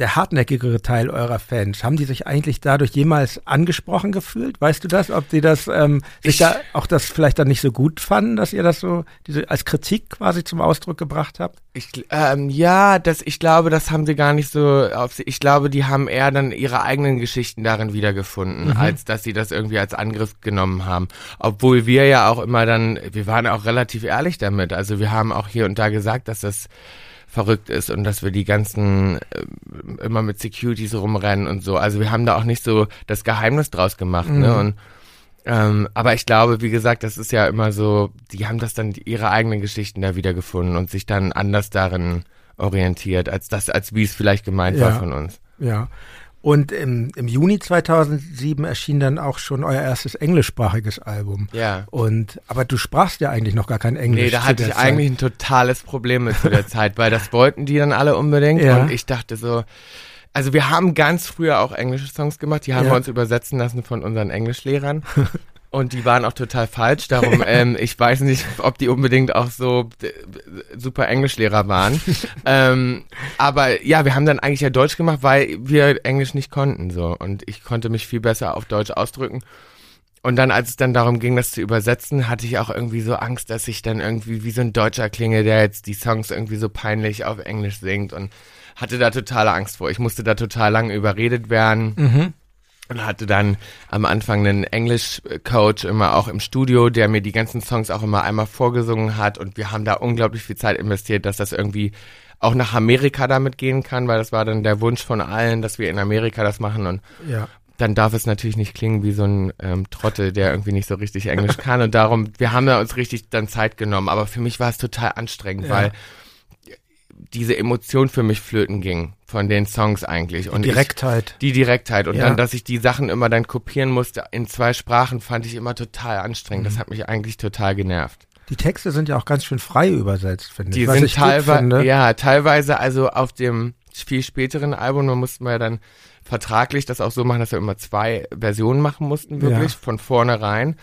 der hartnäckigere Teil eurer Fans, haben die sich eigentlich dadurch jemals angesprochen gefühlt? Weißt du das? Ob die das ähm, sich da auch das vielleicht dann nicht so gut fanden, dass ihr das so diese als Kritik quasi zum Ausdruck gebracht habt? Ich ähm, ja, das ich glaube, das haben sie gar nicht so auf sie. Ich glaube, die haben eher dann ihre eigenen Geschichten darin wiedergefunden, mhm. als dass sie das irgendwie als Angriff genommen haben. Obwohl wir ja auch immer dann, wir waren auch relativ ehrlich damit. Also wir haben auch hier und da gesagt, dass das verrückt ist und dass wir die ganzen äh, immer mit Securities rumrennen und so. Also wir haben da auch nicht so das Geheimnis draus gemacht, ne? mhm. ne? Und ähm, aber ich glaube, wie gesagt, das ist ja immer so, die haben das dann ihre eigenen Geschichten da wiedergefunden und sich dann anders darin orientiert, als das, als wie es vielleicht gemeint ja, war von uns. Ja. Und im, im Juni 2007 erschien dann auch schon euer erstes englischsprachiges Album. Ja. Und aber du sprachst ja eigentlich noch gar kein Englisch. Nee, da hatte ich Zeit. eigentlich ein totales Problem mit zu der Zeit, weil das wollten die dann alle unbedingt ja. und ich dachte so, also wir haben ganz früher auch englische Songs gemacht, die haben ja. wir uns übersetzen lassen von unseren Englischlehrern. Und die waren auch total falsch. Darum, ähm, ich weiß nicht, ob die unbedingt auch so äh, super Englischlehrer waren. ähm, aber ja, wir haben dann eigentlich ja Deutsch gemacht, weil wir Englisch nicht konnten. so Und ich konnte mich viel besser auf Deutsch ausdrücken. Und dann, als es dann darum ging, das zu übersetzen, hatte ich auch irgendwie so Angst, dass ich dann irgendwie wie so ein Deutscher klinge, der jetzt die Songs irgendwie so peinlich auf Englisch singt und hatte da totale Angst vor. Ich musste da total lange überredet werden. Mhm und hatte dann am Anfang einen Englisch-Coach immer auch im Studio, der mir die ganzen Songs auch immer einmal vorgesungen hat und wir haben da unglaublich viel Zeit investiert, dass das irgendwie auch nach Amerika damit gehen kann, weil das war dann der Wunsch von allen, dass wir in Amerika das machen und ja. dann darf es natürlich nicht klingen wie so ein ähm, Trottel, der irgendwie nicht so richtig Englisch kann und darum, wir haben da uns richtig dann Zeit genommen, aber für mich war es total anstrengend, ja. weil diese Emotion für mich flöten ging von den Songs eigentlich. Und die Direktheit. Ich, die Direktheit. Und ja. dann, dass ich die Sachen immer dann kopieren musste in zwei Sprachen, fand ich immer total anstrengend. Mhm. Das hat mich eigentlich total genervt. Die Texte sind ja auch ganz schön frei übersetzt, finde ich. Die sind teilweise, ja, teilweise also auf dem viel späteren Album, da mussten wir ja dann vertraglich das auch so machen, dass wir immer zwei Versionen machen mussten, wirklich, ja. von vornherein.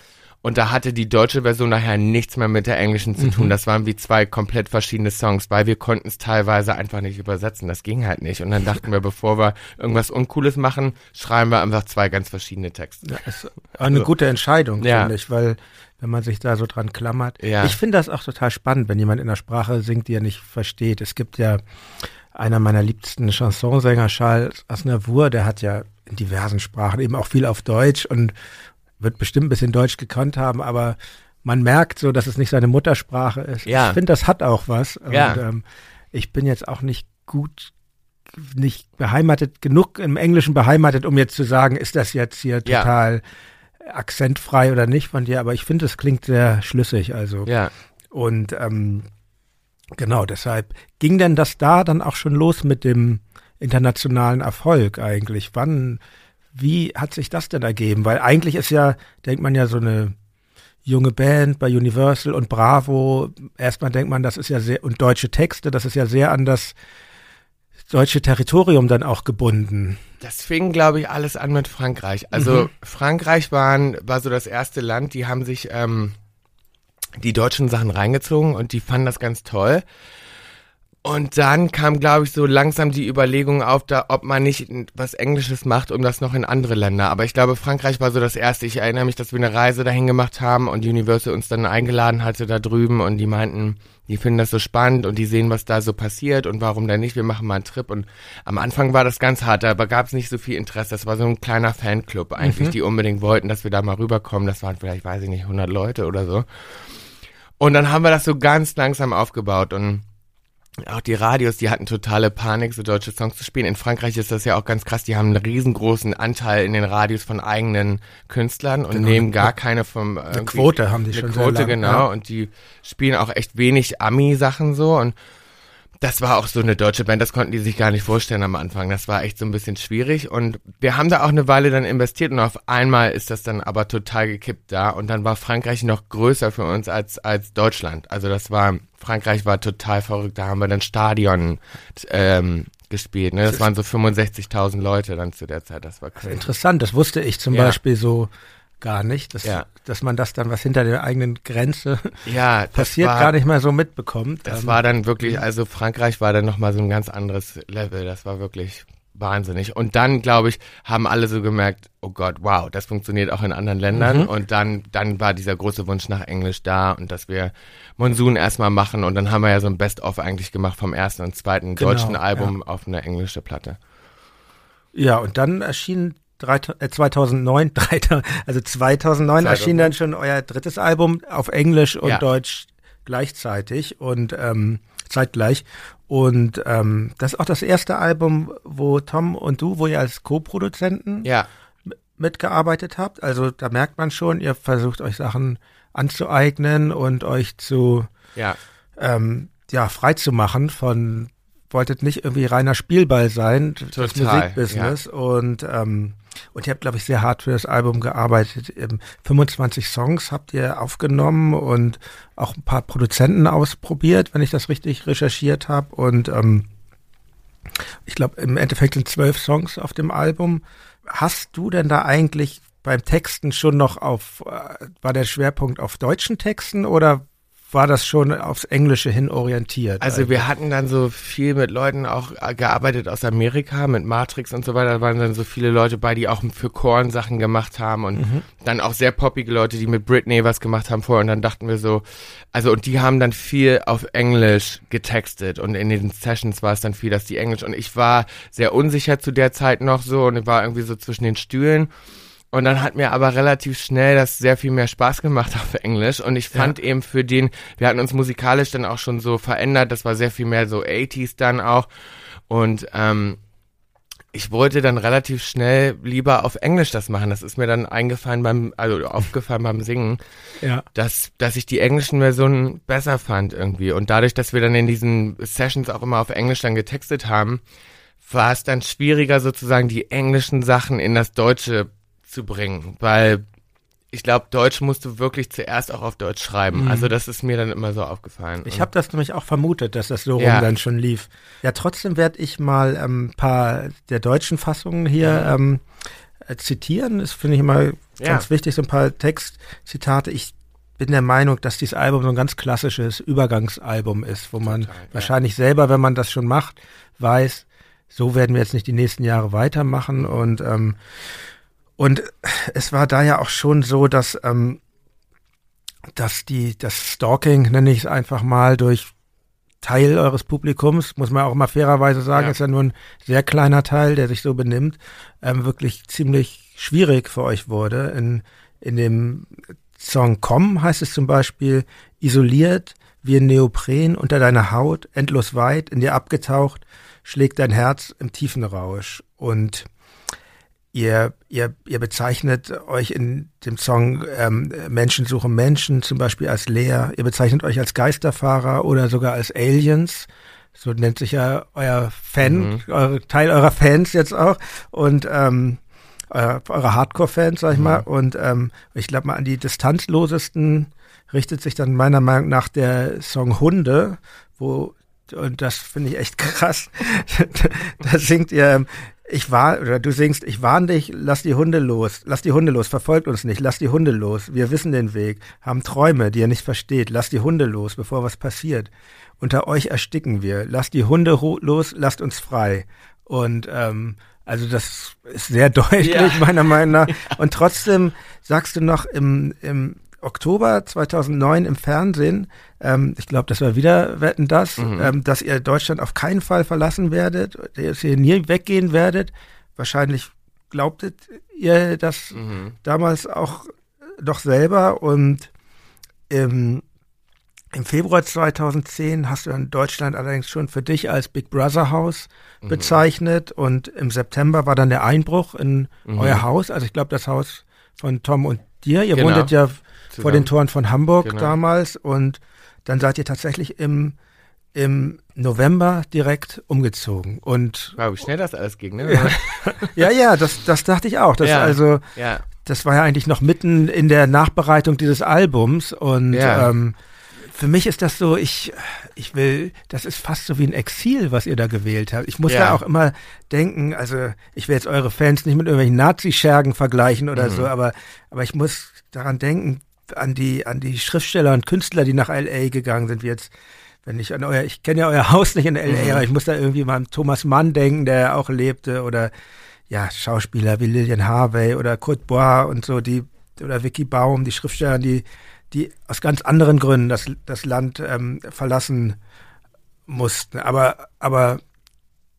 Und da hatte die deutsche Version nachher nichts mehr mit der englischen zu tun. Mhm. Das waren wie zwei komplett verschiedene Songs, weil wir konnten es teilweise einfach nicht übersetzen. Das ging halt nicht. Und dann dachten wir, bevor wir irgendwas Uncooles machen, schreiben wir einfach zwei ganz verschiedene Texte. Ja, ist eine also, gute Entscheidung, ja. finde ich, weil wenn man sich da so dran klammert. Ja. Ich finde das auch total spannend, wenn jemand in einer Sprache singt, die er nicht versteht. Es gibt ja einer meiner liebsten Chansonsänger, Charles Aznavour, der hat ja in diversen Sprachen eben auch viel auf Deutsch und wird bestimmt ein bisschen Deutsch gekannt haben, aber man merkt so, dass es nicht seine Muttersprache ist. Ja. Ich finde, das hat auch was. Ja. Und ähm, ich bin jetzt auch nicht gut, nicht beheimatet, genug im Englischen beheimatet, um jetzt zu sagen, ist das jetzt hier total ja. akzentfrei oder nicht von dir, aber ich finde, es klingt sehr schlüssig. Also. Ja. Und ähm, genau, deshalb ging denn das da dann auch schon los mit dem internationalen Erfolg eigentlich? Wann wie hat sich das denn ergeben? Weil eigentlich ist ja, denkt man ja so eine junge Band bei Universal und Bravo. Erstmal denkt man, das ist ja sehr, und deutsche Texte, das ist ja sehr an das deutsche Territorium dann auch gebunden. Das fing, glaube ich, alles an mit Frankreich. Also mhm. Frankreich waren, war so das erste Land, die haben sich ähm, die deutschen Sachen reingezogen und die fanden das ganz toll. Und dann kam, glaube ich, so langsam die Überlegung auf, da, ob man nicht was Englisches macht, um das noch in andere Länder. Aber ich glaube, Frankreich war so das erste. Ich erinnere mich, dass wir eine Reise dahin gemacht haben und Universal uns dann eingeladen hatte da drüben und die meinten, die finden das so spannend und die sehen, was da so passiert und warum denn nicht, wir machen mal einen Trip. Und am Anfang war das ganz hart, aber gab es nicht so viel Interesse. Das war so ein kleiner Fanclub eigentlich, mhm. die unbedingt wollten, dass wir da mal rüberkommen. Das waren vielleicht, weiß ich nicht, 100 Leute oder so. Und dann haben wir das so ganz langsam aufgebaut und auch die Radios, die hatten totale Panik, so deutsche Songs zu spielen. In Frankreich ist das ja auch ganz krass. Die haben einen riesengroßen Anteil in den Radios von eigenen Künstlern und genau. nehmen gar keine vom. Eine Quote haben die schon. Eine Quote, genau. Ja. Und die spielen auch echt wenig Ami-Sachen so. Und das war auch so eine deutsche Band, das konnten die sich gar nicht vorstellen am Anfang. Das war echt so ein bisschen schwierig und wir haben da auch eine Weile dann investiert und auf einmal ist das dann aber total gekippt da und dann war Frankreich noch größer für uns als, als Deutschland. Also das war, Frankreich war total verrückt, da haben wir dann Stadion ähm, gespielt. Ne? Das, waren so 65.000 Leute dann zu der Zeit, das war crazy. Interessant, das wusste ich zum ja. Beispiel so gar nicht, dass, ja. dass man das dann, was hinter der eigenen Grenze ja, passiert, war, gar nicht mehr so mitbekommt. Das ähm, war dann wirklich, also Frankreich war dann nochmal so ein ganz anderes Level. Das war wirklich wahnsinnig. Und dann, glaube ich, haben alle so gemerkt, oh Gott, wow, das funktioniert auch in anderen Ländern. Mhm. Und dann, dann war dieser große Wunsch nach Englisch da und dass wir Monsun erstmal machen. Und dann haben wir ja so ein Best-of eigentlich gemacht vom ersten und zweiten genau, deutschen Album ja. auf eine englische Platte. Ja, und dann erschien 2009, äh, also 2009 erschien dann schon euer drittes Album auf Englisch und ja. Deutsch gleichzeitig und ähm, zeitgleich. Und ähm, das ist auch das erste Album, wo Tom und du, wo ihr als Co-Produzenten ja. mitgearbeitet habt. Also da merkt man schon, ihr versucht euch Sachen anzueignen und euch zu ja. ähm, ja, frei zu machen von wolltet nicht irgendwie reiner Spielball sein, Total, das Musikbusiness. Ja. Und ähm, und ihr habt, glaube ich, sehr hart für das Album gearbeitet. 25 Songs habt ihr aufgenommen und auch ein paar Produzenten ausprobiert, wenn ich das richtig recherchiert habe. Und ähm, ich glaube, im Endeffekt sind zwölf Songs auf dem Album. Hast du denn da eigentlich beim Texten schon noch auf, äh, war der Schwerpunkt auf deutschen Texten oder war das schon aufs Englische hin orientiert. Also eigentlich. wir hatten dann so viel mit Leuten auch gearbeitet aus Amerika, mit Matrix und so weiter. Da waren dann so viele Leute bei, die auch für Korn Sachen gemacht haben und mhm. dann auch sehr poppige Leute, die mit Britney was gemacht haben vorher. Und dann dachten wir so, also und die haben dann viel auf Englisch getextet und in den Sessions war es dann viel, dass die Englisch und ich war sehr unsicher zu der Zeit noch so und war irgendwie so zwischen den Stühlen. Und dann hat mir aber relativ schnell das sehr viel mehr Spaß gemacht auf Englisch. Und ich fand ja. eben für den, wir hatten uns musikalisch dann auch schon so verändert. Das war sehr viel mehr so 80s dann auch. Und ähm, ich wollte dann relativ schnell lieber auf Englisch das machen. Das ist mir dann eingefallen beim, also aufgefallen beim Singen, ja. dass, dass ich die englischen Versionen besser fand irgendwie. Und dadurch, dass wir dann in diesen Sessions auch immer auf Englisch dann getextet haben, war es dann schwieriger sozusagen die englischen Sachen in das Deutsche zu bringen, weil ich glaube, Deutsch musst du wirklich zuerst auch auf Deutsch schreiben. Mhm. Also das ist mir dann immer so aufgefallen. Ich habe das nämlich auch vermutet, dass das so ja. rum dann schon lief. Ja, trotzdem werde ich mal ein ähm, paar der deutschen Fassungen hier mhm. ähm, äh, zitieren. Das finde ich immer ja. ganz wichtig, so ein paar Textzitate. Ich bin der Meinung, dass dieses Album so ein ganz klassisches Übergangsalbum ist, wo man Total, wahrscheinlich ja. selber, wenn man das schon macht, weiß, so werden wir jetzt nicht die nächsten Jahre weitermachen und ähm, und es war da ja auch schon so, dass, ähm, dass die, das Stalking, nenne ich es einfach mal, durch Teil eures Publikums, muss man auch mal fairerweise sagen, ja. ist ja nur ein sehr kleiner Teil, der sich so benimmt, ähm, wirklich ziemlich schwierig für euch wurde. In, in dem Song Komm heißt es zum Beispiel, isoliert wie ein Neopren unter deiner Haut, endlos weit, in dir abgetaucht, schlägt dein Herz im tiefen Rausch. Und Ihr, ihr, ihr bezeichnet euch in dem Song ähm, Menschen suchen Menschen zum Beispiel als Leer. Ihr bezeichnet euch als Geisterfahrer oder sogar als Aliens. So nennt sich ja euer Fan, mhm. eure, Teil eurer Fans jetzt auch. Und ähm, eure, eure Hardcore-Fans, sag ich mhm. mal. Und ähm, ich glaube mal an die distanzlosesten richtet sich dann meiner Meinung nach der Song Hunde, wo und das finde ich echt krass. da singt ihr, ich war, oder du singst, ich warn dich, lass die Hunde los, lass die Hunde los, verfolgt uns nicht, lass die Hunde los, wir wissen den Weg, haben Träume, die ihr nicht versteht, lass die Hunde los, bevor was passiert. Unter euch ersticken wir, lasst die Hunde los, lasst uns frei. Und ähm, also das ist sehr deutlich, ja. meiner Meinung nach. Und trotzdem sagst du noch im, im Oktober 2009 im Fernsehen, ähm, ich glaube, das war wieder Wetten das, Mhm. ähm, dass ihr Deutschland auf keinen Fall verlassen werdet, dass ihr nie weggehen werdet. Wahrscheinlich glaubtet ihr das Mhm. damals auch doch selber und im, im Februar 2010 hast du in Deutschland allerdings schon für dich als Big Brother Haus Mhm. bezeichnet und im September war dann der Einbruch in Mhm. euer Haus, also ich glaube das Haus von Tom und dir. Ihr Genau. wohntet ja vor Zusammen. den Toren von Hamburg Genau. damals und dann seid ihr tatsächlich im, im November direkt umgezogen und Wow, wie schnell das alles ging, ne? ja, ja, das, das dachte ich auch. Das Ja. also ja. das war ja eigentlich noch mitten in der Nachbereitung dieses Albums und Ja. ähm, für mich ist das so, ich, ich will, das ist fast so wie ein Exil, was ihr da gewählt habt. Ich muss Ja. da auch immer denken, also ich will jetzt eure Fans nicht mit irgendwelchen Nazi-Schergen vergleichen oder Mhm. so, aber, aber ich muss daran denken, an die, an die Schriftsteller und Künstler, die nach L.A. gegangen sind, wie jetzt, wenn ich an euer, ich kenne ja euer Haus nicht in L.A., Mhm. aber ich muss da irgendwie mal an Thomas Mann denken, der auch lebte oder ja, Schauspieler wie Lillian Harvey oder Kurt Bois und so, die, oder Vicky Baum, die Schriftsteller, die, die aus ganz anderen Gründen das, das Land ähm, verlassen mussten. Aber, aber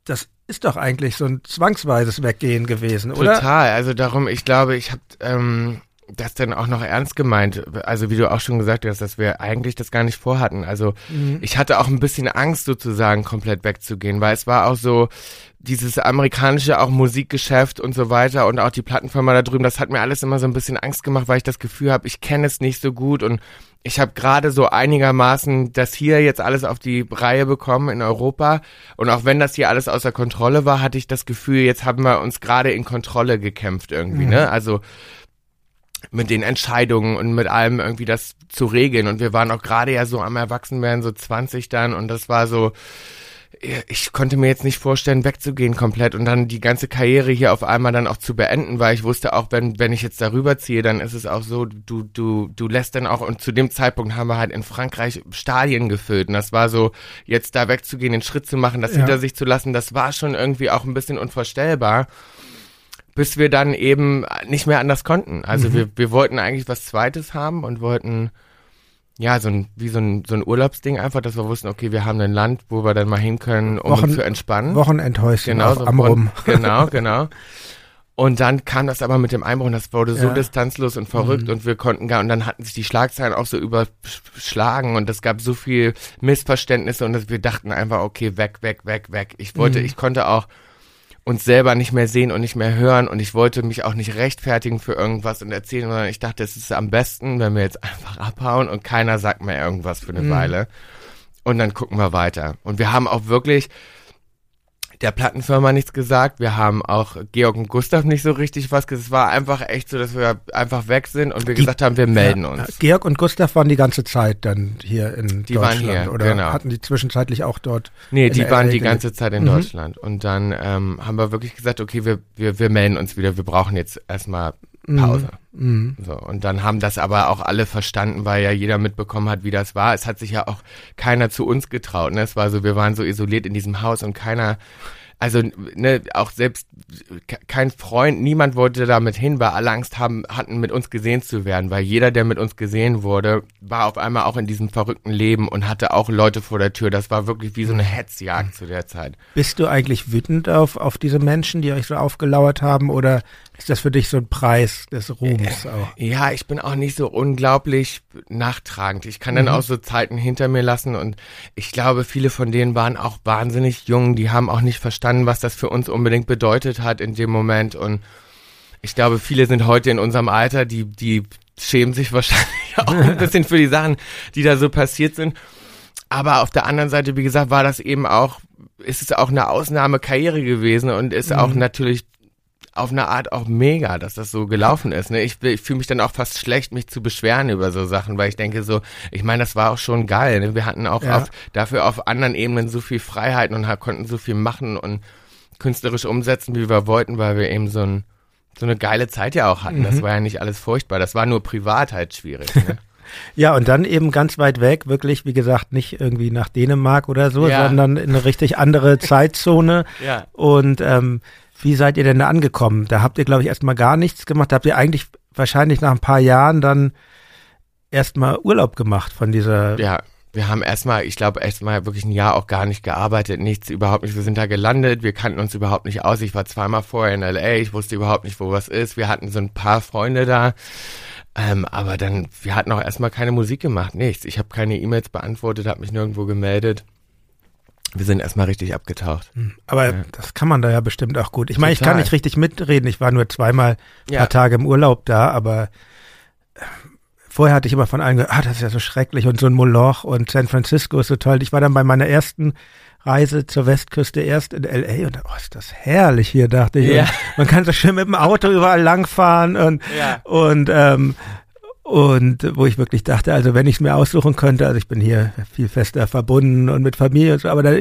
das ist doch eigentlich so ein zwangsweises Weggehen gewesen, oder? Total. Also darum, ich glaube, ich habe ähm, das dann auch noch ernst gemeint. Also wie du auch schon gesagt hast, dass wir eigentlich das gar nicht vorhatten. Also Mhm. ich hatte auch ein bisschen Angst sozusagen komplett wegzugehen, weil es war auch so dieses amerikanische auch Musikgeschäft und so weiter und auch die Plattenfirma da drüben, das hat mir alles immer so ein bisschen Angst gemacht, weil ich das Gefühl habe, ich kenne es nicht so gut und ich habe gerade so einigermaßen das hier jetzt alles auf die Reihe bekommen in Europa und auch wenn das hier alles außer Kontrolle war, hatte ich das Gefühl, jetzt haben wir uns gerade in Kontrolle gekämpft irgendwie, Mhm. ne? Also mit den Entscheidungen und mit allem irgendwie das zu regeln. Und wir waren auch gerade ja so am Erwachsenwerden, so 20 dann. Und das war so, ich konnte mir jetzt nicht vorstellen, wegzugehen komplett und dann die ganze Karriere hier auf einmal dann auch zu beenden, weil ich wusste auch, wenn, wenn ich jetzt darüber ziehe, dann ist es auch so, du, du, du lässt dann auch, und zu dem Zeitpunkt haben wir halt in Frankreich Stadien gefüllt. Und das war so, jetzt da wegzugehen, den Schritt zu machen, das Ja. hinter sich zu lassen, das war schon irgendwie auch ein bisschen unvorstellbar bis wir dann eben nicht mehr anders konnten. Also Mhm. wir, wir wollten eigentlich was Zweites haben und wollten ja so ein wie so ein so ein Urlaubsding einfach, dass wir wussten, okay, wir haben ein Land, wo wir dann mal hin können, um Wochen- uns zu entspannen. Wochenendhäuschen genau, auf so Amrum. von- genau, genau. Und dann kam das aber mit dem Einbruch und das wurde so Ja. distanzlos und verrückt Mhm. und wir konnten gar, und dann hatten sich die Schlagzeilen auch so überschlagen und es gab so viel Missverständnisse und wir dachten einfach, okay, weg, weg, weg, weg. Ich wollte, Mhm. ich konnte auch uns selber nicht mehr sehen und nicht mehr hören und ich wollte mich auch nicht rechtfertigen für irgendwas und erzählen, sondern ich dachte, es ist am besten, wenn wir jetzt einfach abhauen und keiner sagt mehr irgendwas für eine Mhm. Weile und dann gucken wir weiter. Und wir haben auch wirklich der Plattenfirma nichts gesagt, wir haben auch Georg und Gustav nicht so richtig was gesagt. Es war einfach echt so, dass wir einfach weg sind und wir Die- gesagt haben, wir melden Ja, uns. Georg und Gustav waren die ganze Zeit dann hier in Die waren Deutschland hier, oder genau. hatten die zwischenzeitlich auch dort? Nee, die waren LA die ganze Zeit in Mhm. Deutschland. Und dann ähm, haben wir wirklich gesagt, okay, wir, wir, wir melden uns wieder, wir brauchen jetzt erstmal Pause. Mhm. So, und dann haben das aber auch alle verstanden, weil ja jeder mitbekommen hat, wie das war. Es hat sich ja auch keiner zu uns getraut. Ne? Es war so, wir waren so isoliert in diesem Haus und keiner, also ne, auch selbst ke- kein Freund, niemand wollte damit hin, weil alle Angst haben, hatten, mit uns gesehen zu werden, weil jeder, der mit uns gesehen wurde, war auf einmal auch in diesem verrückten Leben und hatte auch Leute vor der Tür. Das war wirklich wie so eine Hetzjagd zu der Zeit. Bist du eigentlich wütend auf, auf diese Menschen, die euch so aufgelauert haben, oder ist das für dich so ein Preis des Ruhms auch? Ja, ich bin auch nicht so unglaublich nachtragend. Ich kann dann Mhm. auch so Zeiten hinter mir lassen und ich glaube, viele von denen waren auch wahnsinnig jung. Die haben auch nicht verstanden, was das für uns unbedingt bedeutet hat in dem Moment und ich glaube, viele sind heute in unserem Alter, die, die schämen sich wahrscheinlich auch ein bisschen für die Sachen, die da so passiert sind. Aber auf der anderen Seite, wie gesagt, war das eben auch, ist es auch eine Ausnahmekarriere gewesen und ist auch Mhm. natürlich auf eine Art auch mega, dass das so gelaufen ist. Ne? Ich, ich fühle mich dann auch fast schlecht, mich zu beschweren über so Sachen, weil ich denke so, ich meine, das war auch schon geil. Ne? Wir hatten auch Ja. auf, dafür auf anderen Ebenen so viel Freiheiten und konnten so viel machen und künstlerisch umsetzen, wie wir wollten, weil wir eben so, ein, so eine geile Zeit ja auch hatten. Das Mhm. war ja nicht alles furchtbar. Das war nur privat halt schwierig. Ne? Ja, und dann eben ganz weit weg, wirklich, wie gesagt, nicht irgendwie nach Dänemark oder so, Ja. sondern in eine richtig andere Zeitzone. ja. Und ähm, wie seid ihr denn da angekommen? Da habt ihr, glaube ich, erstmal gar nichts gemacht. Da habt ihr eigentlich wahrscheinlich nach ein paar Jahren dann erstmal Urlaub gemacht von dieser. Ja, wir haben erstmal, ich glaube, erstmal wirklich ein Jahr auch gar nicht gearbeitet, nichts, überhaupt nicht. Wir sind da gelandet, wir kannten uns überhaupt nicht aus. Ich war zweimal vorher in LA, ich wusste überhaupt nicht, wo was ist. Wir hatten so ein paar Freunde da. Ähm, aber dann, wir hatten auch erstmal keine Musik gemacht, nichts. Ich habe keine E-Mails beantwortet, habe mich nirgendwo gemeldet. Wir sind erstmal richtig abgetaucht. Hm, aber ja. das kann man da ja bestimmt auch gut. Ich meine, ich kann nicht richtig mitreden. Ich war nur zweimal ein ja. paar Tage im Urlaub da, aber äh, vorher hatte ich immer von allen gehört, ah, das ist ja so schrecklich und so ein Moloch und San Francisco ist so toll. Ich war dann bei meiner ersten Reise zur Westküste erst in LA und oh, ist das herrlich hier, dachte ich. Ja. Man kann so schön mit dem Auto überall langfahren und, und ähm, und wo ich wirklich dachte, also wenn ich es mir aussuchen könnte, also ich bin hier viel fester verbunden und mit Familie und so, aber da,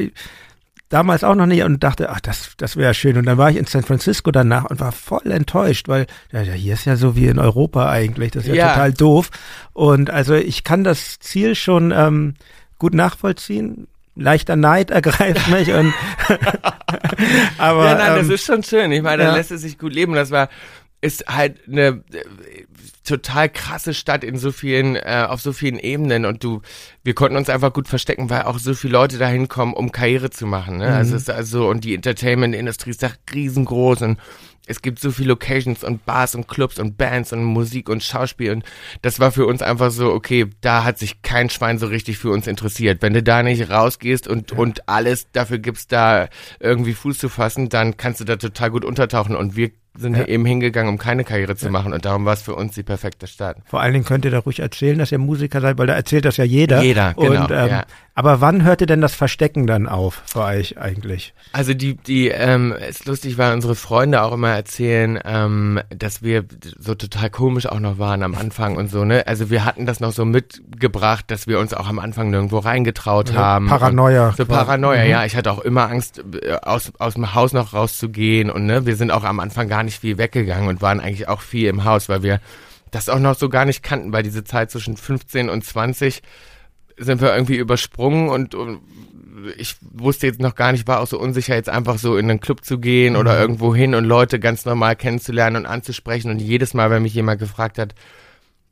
damals auch noch nicht und dachte, ach, das, das wäre schön. Und dann war ich in San Francisco danach und war voll enttäuscht, weil ja, hier ist ja so wie in Europa eigentlich. Das ist ja, ja. total doof. Und also ich kann das Ziel schon ähm, gut nachvollziehen. Leichter Neid ergreift mich und aber ja, nein, ähm, das ist schon schön. Ich meine, da lässt es sich gut leben. Das war ist halt eine total krasse Stadt in so vielen, äh, auf so vielen Ebenen und du, wir konnten uns einfach gut verstecken, weil auch so viele Leute dahin kommen, um Karriere zu machen. Ne? Also mhm. Also es ist also und die Entertainment-Industrie ist da riesengroß und es gibt so viele Locations und Bars und Clubs und Bands und Musik und Schauspiel und das war für uns einfach so, okay, da hat sich kein Schwein so richtig für uns interessiert. Wenn du da nicht rausgehst und, ja. und alles dafür gibst, da irgendwie Fuß zu fassen, dann kannst du da total gut untertauchen und wir sind ja. eben hingegangen, um keine Karriere zu machen und darum war es für uns die perfekte Stadt. Vor allen Dingen könnt ihr da ruhig erzählen, dass ihr Musiker seid, weil da erzählt das ja jeder. Jeder, genau. Und, ähm, ja. Aber wann hörte denn das Verstecken dann auf für euch eigentlich? Also die, die, ähm, ist lustig, weil unsere Freunde auch immer erzählen, ähm, dass wir so total komisch auch noch waren am Anfang und so, ne? Also wir hatten das noch so mitgebracht, dass wir uns auch am Anfang nirgendwo reingetraut ja, haben. Paranoia. So Paranoia, mhm. ja. Ich hatte auch immer Angst, äh, aus, aus dem Haus noch rauszugehen und ne, wir sind auch am Anfang gar nicht viel weggegangen und waren eigentlich auch viel im Haus, weil wir das auch noch so gar nicht kannten, weil diese Zeit zwischen 15 und 20 sind wir irgendwie übersprungen und, und ich wusste jetzt noch gar nicht, war auch so unsicher, jetzt einfach so in einen Club zu gehen mhm. oder irgendwo hin und Leute ganz normal kennenzulernen und anzusprechen. Und jedes Mal, wenn mich jemand gefragt hat,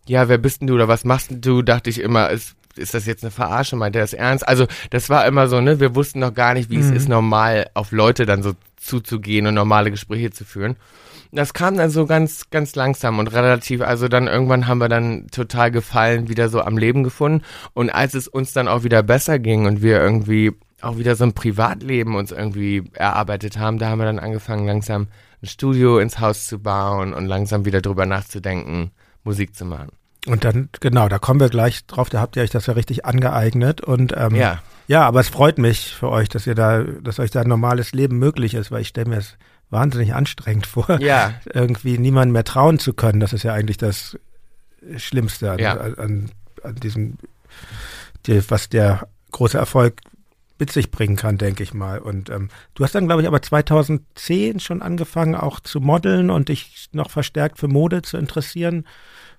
ja, wer bist denn du oder was machst denn du, dachte ich immer, ist, ist das jetzt eine Verarsche, meint der ist ernst? Also das war immer so, ne, wir wussten noch gar nicht, wie mhm. es ist, normal auf Leute dann so zuzugehen und normale Gespräche zu führen das kam dann so ganz, ganz langsam und relativ, also dann irgendwann haben wir dann total gefallen, wieder so am Leben gefunden. Und als es uns dann auch wieder besser ging und wir irgendwie auch wieder so ein Privatleben uns irgendwie erarbeitet haben, da haben wir dann angefangen, langsam ein Studio ins Haus zu bauen und langsam wieder drüber nachzudenken, Musik zu machen. Und dann, genau, da kommen wir gleich drauf, da habt ihr euch das ja richtig angeeignet und ähm, ja. ja, aber es freut mich für euch, dass ihr da, dass euch da ein normales Leben möglich ist, weil ich stelle mir es wahnsinnig anstrengend vor, ja. irgendwie niemandem mehr trauen zu können. Das ist ja eigentlich das Schlimmste an, ja. an, an diesem, die, was der große Erfolg mit sich bringen kann, denke ich mal. Und ähm, du hast dann, glaube ich, aber 2010 schon angefangen, auch zu modeln und dich noch verstärkt für Mode zu interessieren.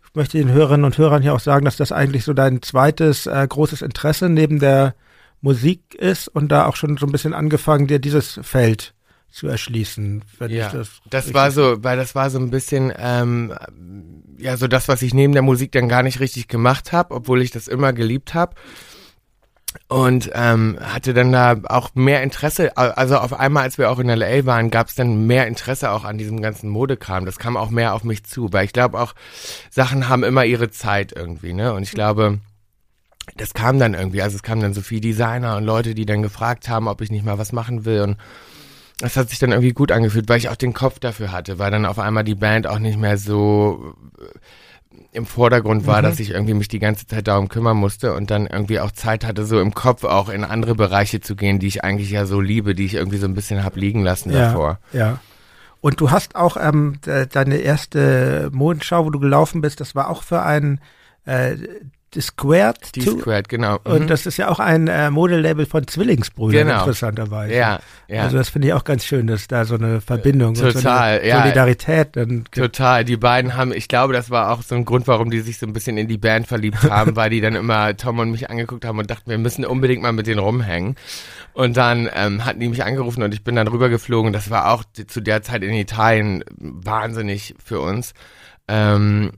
Ich möchte den Hörerinnen und Hörern hier auch sagen, dass das eigentlich so dein zweites äh, großes Interesse neben der Musik ist und da auch schon so ein bisschen angefangen, dir dieses Feld zu erschließen, wenn ja, ich das. Das war so, weil das war so ein bisschen, ähm, ja, so das, was ich neben der Musik dann gar nicht richtig gemacht habe, obwohl ich das immer geliebt habe. Und ähm, hatte dann da auch mehr Interesse, also auf einmal, als wir auch in LA waren, gab es dann mehr Interesse auch an diesem ganzen Modekram. Das kam auch mehr auf mich zu, weil ich glaube auch, Sachen haben immer ihre Zeit irgendwie, ne? Und ich glaube, das kam dann irgendwie, also es kamen dann so viele Designer und Leute, die dann gefragt haben, ob ich nicht mal was machen will und das hat sich dann irgendwie gut angefühlt, weil ich auch den Kopf dafür hatte, weil dann auf einmal die Band auch nicht mehr so äh, im Vordergrund war, mhm. dass ich irgendwie mich die ganze Zeit darum kümmern musste und dann irgendwie auch Zeit hatte, so im Kopf auch in andere Bereiche zu gehen, die ich eigentlich ja so liebe, die ich irgendwie so ein bisschen hab liegen lassen ja, davor. Ja. Und du hast auch ähm, deine erste Mondschau, wo du gelaufen bist, das war auch für einen äh, Squared. Die Squared, genau. Mhm. Und das ist ja auch ein äh, Modelabel von Zwillingsbrüdern, genau. interessanterweise. Ja, ja. Also das finde ich auch ganz schön, dass da so eine Verbindung Total, und so eine ja. Solidarität dann gibt. Total. Die beiden haben, ich glaube, das war auch so ein Grund, warum die sich so ein bisschen in die Band verliebt haben, weil die dann immer Tom und mich angeguckt haben und dachten, wir müssen unbedingt mal mit denen rumhängen. Und dann ähm, hatten die mich angerufen und ich bin dann rübergeflogen. Das war auch zu der Zeit in Italien wahnsinnig für uns. Ähm,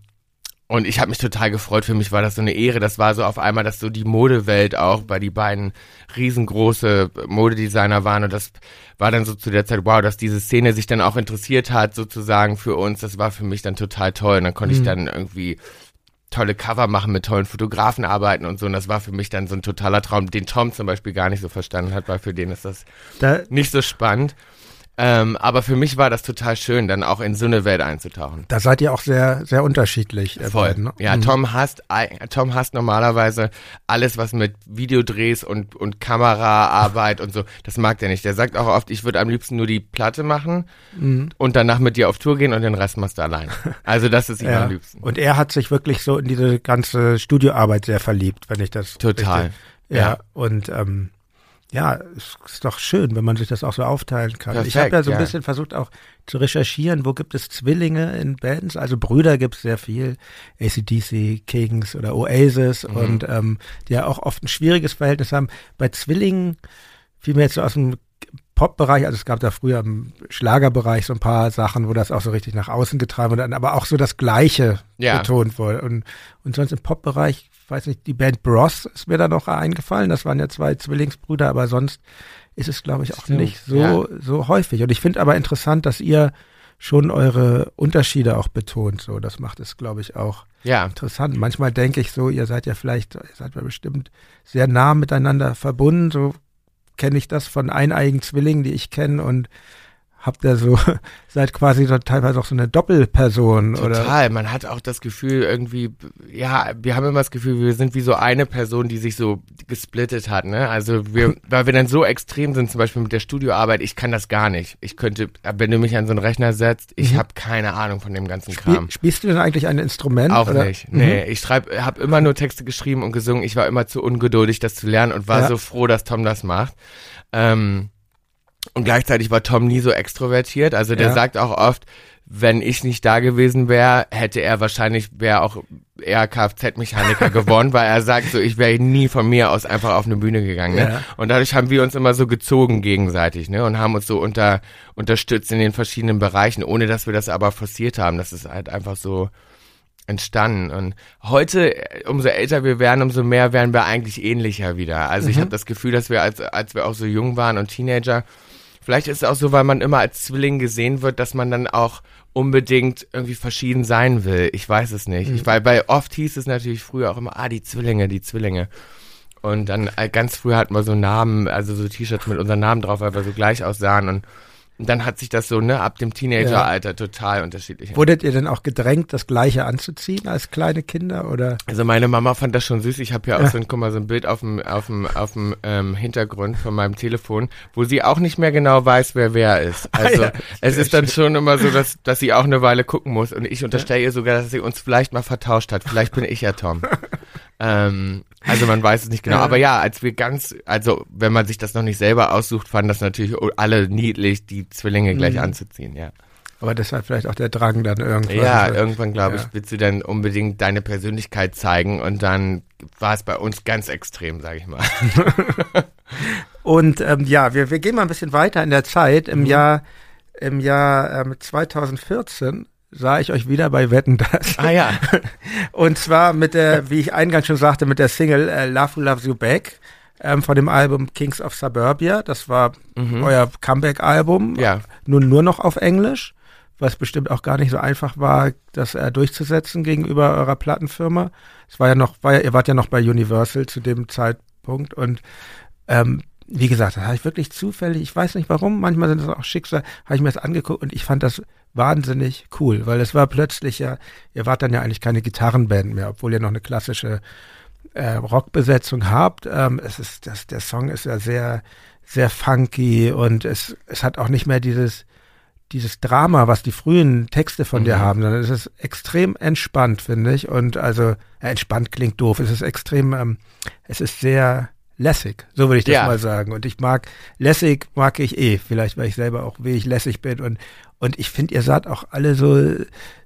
und ich habe mich total gefreut. Für mich war das so eine Ehre. Das war so auf einmal, dass so die Modewelt auch bei die beiden riesengroße Modedesigner waren. Und das war dann so zu der Zeit, wow, dass diese Szene sich dann auch interessiert hat, sozusagen für uns. Das war für mich dann total toll. Und dann konnte mhm. ich dann irgendwie tolle Cover machen, mit tollen Fotografen arbeiten und so. Und das war für mich dann so ein totaler Traum, den Tom zum Beispiel gar nicht so verstanden hat, weil für den ist das da nicht so spannend. Ähm, aber für mich war das total schön, dann auch in so eine Welt einzutauchen. Da seid ihr auch sehr, sehr unterschiedlich. Voll. Beiden, ne? Ja, mhm. Tom hasst, Tom hasst normalerweise alles, was mit Videodrehs und, und Kameraarbeit und so, das mag der nicht. Der sagt auch oft, ich würde am liebsten nur die Platte machen mhm. und danach mit dir auf Tour gehen und den Rest machst du allein. Also das ist ihm ja. am liebsten. Und er hat sich wirklich so in diese ganze Studioarbeit sehr verliebt, wenn ich das. Total. Richtig, ja, ja, und ähm, ja, es ist doch schön, wenn man sich das auch so aufteilen kann. Perfekt, ich habe ja so ein ja. bisschen versucht auch zu recherchieren, wo gibt es Zwillinge in Bands? Also Brüder gibt es sehr viel, ACDC, Kings oder Oasis mhm. und ähm, die ja auch oft ein schwieriges Verhältnis haben. Bei Zwillingen fiel mir jetzt so aus dem Pop-Bereich, also es gab da früher im Schlagerbereich so ein paar Sachen, wo das auch so richtig nach außen getragen wurde, aber auch so das Gleiche ja. betont wurde. Und, und sonst im Pop-Bereich, weiß nicht, die Band Bros ist mir da noch eingefallen, das waren ja zwei Zwillingsbrüder, aber sonst ist es, glaube ich, auch Stimmt. nicht so, ja. so häufig. Und ich finde aber interessant, dass ihr schon eure Unterschiede auch betont. So, das macht es, glaube ich, auch ja. interessant. Manchmal denke ich so, ihr seid ja vielleicht, ihr seid ja bestimmt sehr nah miteinander verbunden. So kenne ich das von eineigen Zwillingen, die ich kenne und habt ihr so, seid quasi so teilweise auch so eine Doppelperson, Total. oder? Total, man hat auch das Gefühl irgendwie, ja, wir haben immer das Gefühl, wir sind wie so eine Person, die sich so gesplittet hat, ne? Also wir, weil wir dann so extrem sind, zum Beispiel mit der Studioarbeit, ich kann das gar nicht. Ich könnte, wenn du mich an so einen Rechner setzt, ich mhm. habe keine Ahnung von dem ganzen Spiel, Kram. Spielst du denn eigentlich ein Instrument? Auch oder? nicht, nee. Mhm. Ich schreibe, habe immer nur Texte geschrieben und gesungen. Ich war immer zu ungeduldig, das zu lernen und war ja. so froh, dass Tom das macht. Ähm, und gleichzeitig war Tom nie so extrovertiert. Also der ja. sagt auch oft, wenn ich nicht da gewesen wäre, hätte er wahrscheinlich, wäre auch eher Kfz-Mechaniker geworden, weil er sagt so, ich wäre nie von mir aus einfach auf eine Bühne gegangen. Ne? Ja. Und dadurch haben wir uns immer so gezogen gegenseitig ne? und haben uns so unter, unterstützt in den verschiedenen Bereichen, ohne dass wir das aber forciert haben. Das ist halt einfach so entstanden. Und heute, umso älter wir werden, umso mehr werden wir eigentlich ähnlicher wieder. Also mhm. ich habe das Gefühl, dass wir, als, als wir auch so jung waren und Teenager, Vielleicht ist es auch so, weil man immer als Zwilling gesehen wird, dass man dann auch unbedingt irgendwie verschieden sein will. Ich weiß es nicht. Mhm. Ich, weil bei oft hieß es natürlich früher auch immer, ah, die Zwillinge, die Zwillinge. Und dann äh, ganz früh hatten wir so Namen, also so T-Shirts mit unseren Namen drauf, weil wir so gleich aussahen und und dann hat sich das so, ne, ab dem Teenageralter ja. total unterschiedlich. Wurdet ihr denn auch gedrängt, das Gleiche anzuziehen als kleine Kinder oder? Also meine Mama fand das schon süß. Ich habe ja auch so ein, guck mal, so ein Bild auf dem, auf dem, auf dem ähm, Hintergrund von meinem Telefon, wo sie auch nicht mehr genau weiß, wer wer ist. Also ja, es ist dann schon immer so, dass, dass sie auch eine Weile gucken muss. Und ich unterstelle ihr sogar, dass sie uns vielleicht mal vertauscht hat. Vielleicht bin ich ja Tom. ähm, also man weiß es nicht genau. Aber ja, als wir ganz, also wenn man sich das noch nicht selber aussucht, fanden das natürlich alle niedlich, die Zwillinge gleich mhm. anzuziehen, ja. Aber das hat vielleicht auch der Drang dann irgendwann. Ja, irgendwann glaube ja. ich, willst du dann unbedingt deine Persönlichkeit zeigen und dann war es bei uns ganz extrem, sage ich mal. und ähm, ja, wir, wir gehen mal ein bisschen weiter in der Zeit. Im mhm. Jahr im Jahr ähm, 2014 sah ich euch wieder bei Wetten das. Ah ja. Und zwar mit der, wie ich eingangs schon sagte, mit der Single äh, Love Who Loves You Back ähm, von dem Album Kings of Suburbia. Das war mhm. euer Comeback-Album. Ja. Nun nur noch auf Englisch, was bestimmt auch gar nicht so einfach war, das äh, durchzusetzen gegenüber eurer Plattenfirma. Es war ja noch, war ja, ihr wart ja noch bei Universal zu dem Zeitpunkt und ähm, wie gesagt, das habe ich wirklich zufällig, ich weiß nicht warum, manchmal sind das auch Schicksal, habe ich mir das angeguckt und ich fand das wahnsinnig cool, weil es war plötzlich ja, ihr wart dann ja eigentlich keine Gitarrenband mehr, obwohl ihr noch eine klassische äh, Rockbesetzung habt. Ähm, es ist, das, der Song ist ja sehr, sehr funky und es, es hat auch nicht mehr dieses, dieses Drama, was die frühen Texte von mhm. dir haben, sondern es ist extrem entspannt, finde ich. Und also, äh, entspannt klingt doof. Es ist extrem, ähm, es ist sehr, lässig, so würde ich das ja. mal sagen. Und ich mag, lässig mag ich eh, vielleicht weil ich selber auch ich lässig bin. Und, und ich finde, ihr saht auch alle so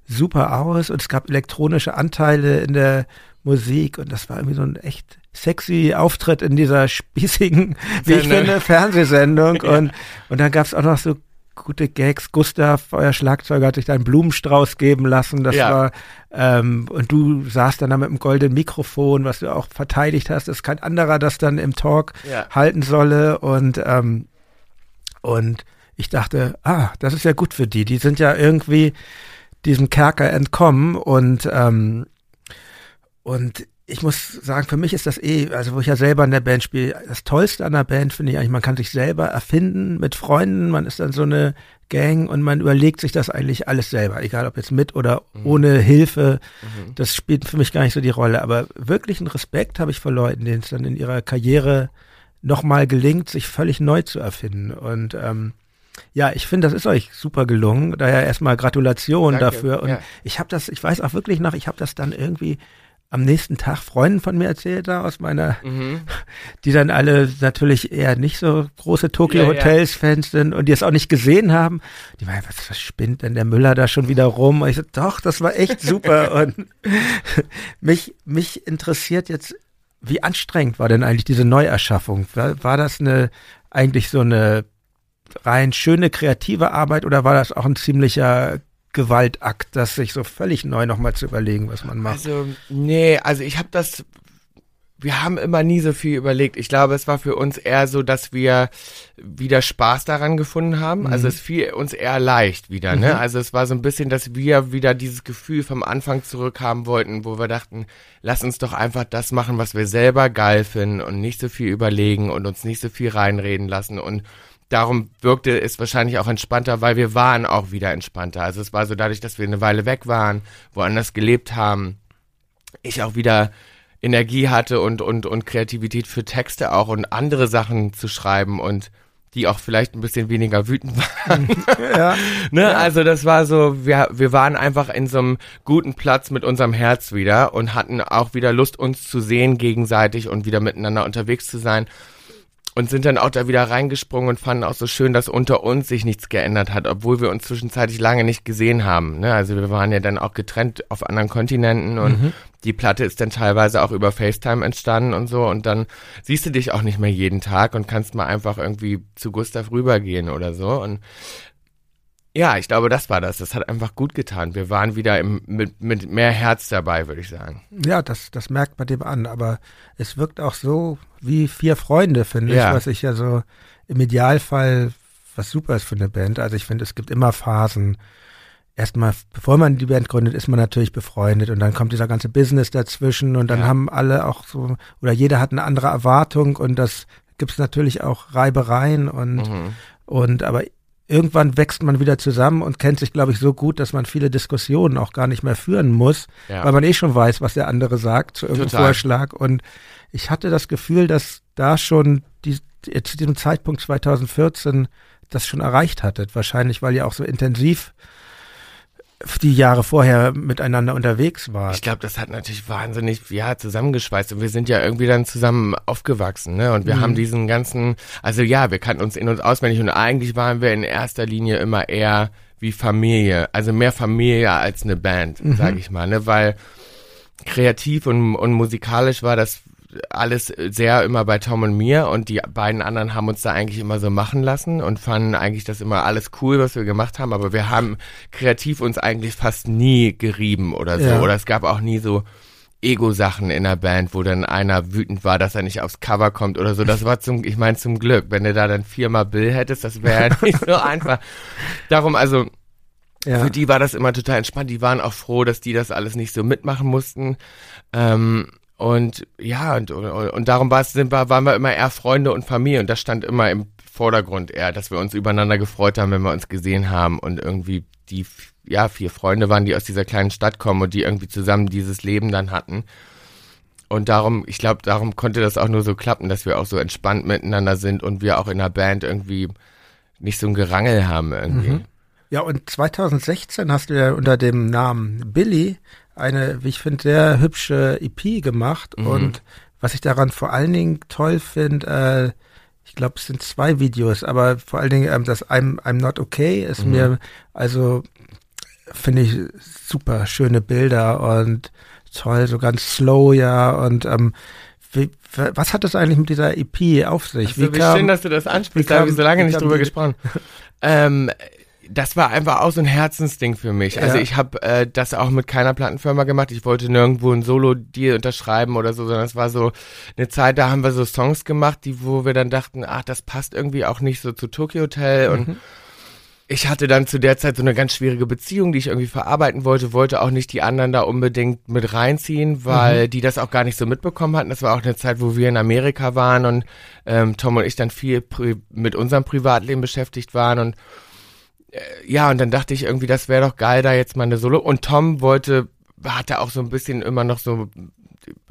super aus. Und es gab elektronische Anteile in der Musik. Und das war irgendwie so ein echt sexy Auftritt in dieser spießigen, wie ich finde, Fernsehsendung. Und, und dann gab es auch noch so gute Gags. Gustav, euer Schlagzeuger, hat sich da einen Blumenstrauß geben lassen. Das Ja. war, ähm, und du saßt dann da mit dem goldenen Mikrofon, was du auch verteidigt hast, dass kein anderer das dann im Talk Ja. halten solle. Und, ähm, und ich dachte, ah, das ist ja gut für die. Die sind ja irgendwie diesem Kerker entkommen und, ähm, und ich muss sagen, für mich ist das eh, also wo ich ja selber in der Band spiele, das Tollste an der Band finde ich eigentlich, man kann sich selber erfinden mit Freunden, man ist dann so eine Gang und man überlegt sich das eigentlich alles selber, egal ob jetzt mit oder ohne Hilfe, das spielt für mich gar nicht so die Rolle, aber wirklichen Respekt habe ich vor Leuten, denen es dann in ihrer Karriere nochmal gelingt, sich völlig neu zu erfinden und ähm, ja, ich finde, das ist euch super gelungen. Daher erstmal Gratulation Danke, dafür. Und ja. ich habe das, ich weiß auch wirklich noch, ich habe das dann irgendwie am nächsten Tag Freunden von mir erzählt, da aus meiner, Mhm. die dann alle natürlich eher nicht so große Tokyo Ja, ja. Hotels Fans sind und die es auch nicht gesehen haben. Die meinen, was, was spinnt denn der Müller da schon wieder rum? Und ich so, doch, das war echt super. und mich, mich interessiert jetzt, wie anstrengend war denn eigentlich diese Neuerschaffung? War, war das eine, eigentlich so eine rein schöne kreative Arbeit oder war das auch ein ziemlicher Gewaltakt, das sich so völlig neu nochmal zu überlegen, was man macht? Also, nee, also ich habe das, wir haben immer nie so viel überlegt. Ich glaube, es war für uns eher so, dass wir wieder Spaß daran gefunden haben. Also es fiel uns eher leicht wieder, ne? Also es war so ein bisschen, dass wir wieder dieses Gefühl vom Anfang zurückhaben wollten, wo wir dachten, lass uns doch einfach das machen, was wir selber geil finden und nicht so viel überlegen und uns nicht so viel reinreden lassen und Darum wirkte es wahrscheinlich auch entspannter, weil wir waren auch wieder entspannter. Also es war so dadurch, dass wir eine Weile weg waren, woanders gelebt haben, ich auch wieder Energie hatte und, und, und Kreativität für Texte auch und andere Sachen zu schreiben und die auch vielleicht ein bisschen weniger wütend waren. Ja, ne? Also das war so, wir, wir waren einfach in so einem guten Platz mit unserem Herz wieder und hatten auch wieder Lust, uns zu sehen gegenseitig und wieder miteinander unterwegs zu sein. Und sind dann auch da wieder reingesprungen und fanden auch so schön, dass unter uns sich nichts geändert hat, obwohl wir uns zwischenzeitlich lange nicht gesehen haben. Ne? Also wir waren ja dann auch getrennt auf anderen Kontinenten und die Platte ist dann teilweise auch über FaceTime entstanden und so. Und dann siehst du dich auch nicht mehr jeden Tag und kannst mal einfach irgendwie zu Gustav rübergehen oder so. Und ja, ich glaube, das war das. Das hat einfach gut getan. Wir waren wieder im, mit, mit mehr Herz dabei, würde ich sagen. ja das, das merkt man dem an, aber es wirkt auch so wie vier Freunde, finde Ja. ich, was ich ja so im Idealfall was super ist für eine Band. Also ich finde, es gibt immer Phasen. Erstmal, bevor man die Band gründet, ist man natürlich befreundet und dann kommt dieser ganze Business dazwischen und dann Ja. haben alle auch so, oder jeder hat eine andere Erwartung und das gibt es natürlich auch Reibereien und Mhm. Und aber irgendwann wächst man wieder zusammen und kennt sich, glaube ich, so gut, dass man viele Diskussionen auch gar nicht mehr führen muss, Ja. weil man eh schon weiß, was der andere sagt zu irgendeinem Total. Vorschlag. Und ich hatte das Gefühl, dass da schon die, zu diesem Zeitpunkt 2014 das schon erreicht hattet. Wahrscheinlich, weil ihr auch so intensiv die Jahre vorher miteinander unterwegs wart. Ich glaube, das hat natürlich wahnsinnig, ja, zusammengeschweißt und wir sind ja irgendwie dann zusammen aufgewachsen, ne? Und wir Mhm. haben diesen ganzen, also ja, wir kannten uns in- und auswendig und eigentlich waren wir in erster Linie immer eher wie Familie, also mehr Familie als eine Band, Mhm. sag ich mal, ne? Weil kreativ und, und musikalisch war das alles sehr immer bei Tom und mir und die beiden anderen haben uns da eigentlich immer so machen lassen und fanden eigentlich das immer alles cool, was wir gemacht haben, aber wir haben kreativ uns eigentlich fast nie gerieben oder so Ja. oder es gab auch nie so Ego-Sachen in der Band, wo dann einer wütend war, dass er nicht aufs Cover kommt oder so. Das war zum, ich meine zum Glück. Wenn du da dann viermal Bill hättest, das wäre ja nicht so einfach. Darum, also, ja. für die war das immer total entspannt. Die waren auch froh, dass die das alles nicht so mitmachen mussten. Ähm, und ja, und, und, und darum war es, sind wir, waren wir immer eher Freunde und Familie und das stand immer im Vordergrund eher, dass wir uns übereinander gefreut haben, wenn wir uns gesehen haben und irgendwie die ja vier Freunde waren, die aus dieser kleinen Stadt kommen und die irgendwie zusammen dieses Leben dann hatten. Und darum, ich glaube, darum konnte das auch nur so klappen, dass wir auch so entspannt miteinander sind und wir auch in der Band irgendwie nicht so ein Gerangel haben irgendwie. Ja, und 2016 hast du ja unter dem Namen Billy eine, wie ich finde, sehr hübsche EP gemacht. Mhm. Und was ich daran vor allen Dingen toll finde, äh, ich glaube, es sind zwei Videos, aber vor allen Dingen ähm, das I'm, I'm Not Okay ist Mhm. mir, also finde ich super schöne Bilder und toll, so ganz slow, ja. Und ähm, wie, was hat das eigentlich mit dieser EP auf sich? Also, wie, wie kam, schön, dass du das ansprichst, da habe ich so lange nicht drüber gesprochen. ähm, das war einfach auch so ein Herzensding für mich. Also ja. ich habe äh, das auch mit keiner Plattenfirma gemacht. Ich wollte nirgendwo ein Solo-Deal unterschreiben oder so, sondern es war so eine Zeit, da haben wir so Songs gemacht, die, wo wir dann dachten, ach, das passt irgendwie auch nicht so zu Tokyo Hotel und mhm ich hatte dann zu der Zeit so eine ganz schwierige Beziehung, die ich irgendwie verarbeiten wollte, wollte auch nicht die anderen da unbedingt mit reinziehen, weil mhm. die das auch gar nicht so mitbekommen hatten. Das war auch eine Zeit, wo wir in Amerika waren und ähm, Tom und ich dann viel mit unserem Privatleben beschäftigt waren und ja, und dann dachte ich irgendwie, das wäre doch geil, da jetzt mal eine Solo. Und Tom wollte, hatte auch so ein bisschen immer noch so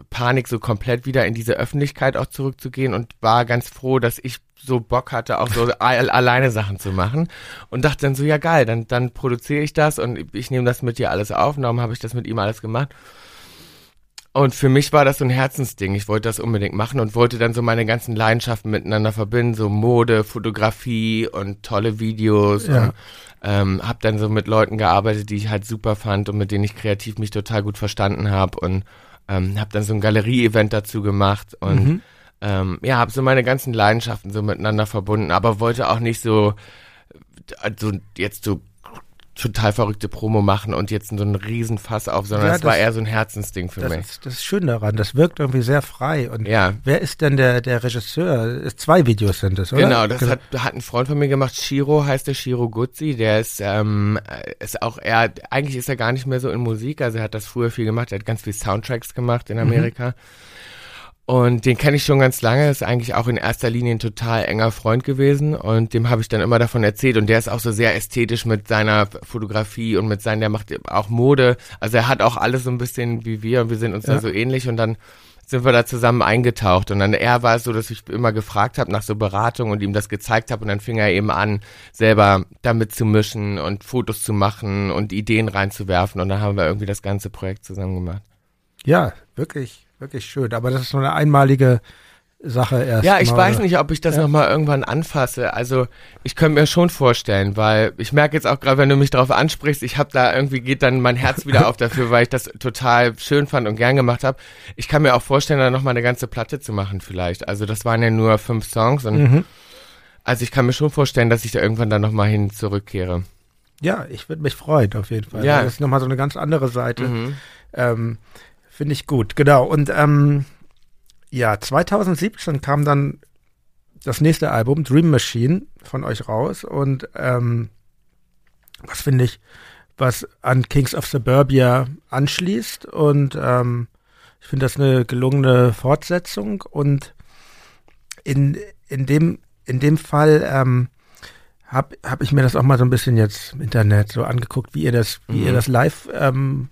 Panik, so komplett wieder in diese Öffentlichkeit auch zurückzugehen und war ganz froh, dass ich so Bock hatte, auch so alleine Sachen zu machen und dachte dann so, ja geil, dann, dann produziere ich das und ich nehme das mit dir alles auf. Und darum habe ich das mit ihm alles gemacht. Und für mich war das so ein Herzensding. Ich wollte das unbedingt machen und wollte dann so meine ganzen Leidenschaften miteinander verbinden, so Mode, Fotografie und tolle Videos. Ja. Und, ähm, habe dann so mit Leuten gearbeitet, die ich halt super fand und mit denen ich kreativ mich total gut verstanden habe und ähm, habe dann so ein Galerie-Event dazu gemacht und mhm ähm, ja, habe so meine ganzen Leidenschaften so miteinander verbunden, aber wollte auch nicht so, also jetzt so total verrückte Promo machen und jetzt so einen Riesenfass auf, sondern ja, das, das, war eher so ein Herzensding für das mich. Ist, das ist schön daran, das wirkt irgendwie sehr frei. Und ja. wer ist denn der, der Regisseur? Zwei Videos sind es, oder? Genau, das. Hat, hat ein Freund von mir gemacht, Shiro heißt der, Shiro Guzzi, der ist, ähm, ist auch eher, eigentlich ist er gar nicht mehr so in Musik, also er hat das früher viel gemacht, er hat ganz viel Soundtracks gemacht in mhm. Amerika. Mhm. Und den kenne ich schon ganz lange, ist eigentlich auch in erster Linie ein total enger Freund gewesen. Und dem habe ich dann immer davon erzählt. Und der ist auch so sehr ästhetisch mit seiner Fotografie und mit seinen, der macht auch Mode, also er hat auch alles so ein bisschen wie wir. Und wir sind uns ja. da so ähnlich. Und dann sind wir da zusammen eingetaucht. Und dann er war es so, dass ich immer gefragt habe nach so Beratung und ihm das gezeigt habe. Und dann fing er eben an, selber damit zu mischen und Fotos zu machen und Ideen reinzuwerfen. Und dann haben wir irgendwie das ganze Projekt zusammen gemacht. Ja, wirklich wirklich schön. Aber das ist so eine einmalige Sache erst. Ja, ich mal. weiß nicht, ob ich das ja. nochmal irgendwann anfasse. Also ich könnte mir schon vorstellen, weil ich merke jetzt auch gerade, wenn du mich darauf ansprichst, ich habe da irgendwie geht dann mein Herz wieder auf dafür, weil ich das total schön fand und gern gemacht habe. Ich kann mir auch vorstellen, da nochmal eine ganze Platte zu machen vielleicht. Also das waren ja nur fünf Songs und mhm. also ich kann mir schon vorstellen, dass ich da irgendwann dann nochmal hin zurückkehre. Ja, ich würde mich freuen auf jeden Fall. Ja. Das ist nochmal so eine ganz andere Seite. Mhm. Ähm, Finde ich gut, genau. Und ähm, ja, 2017 kam dann das nächste Album, Dream Machine, von euch raus. Und ähm, was finde ich, was an Kings of Suburbia anschließt. Und ähm, ich finde das eine gelungene Fortsetzung. Und in, in, dem, in dem Fall ähm, habe hab ich mir das auch mal so ein bisschen jetzt im Internet so angeguckt, wie ihr das, wie mhm. ihr das live ähm,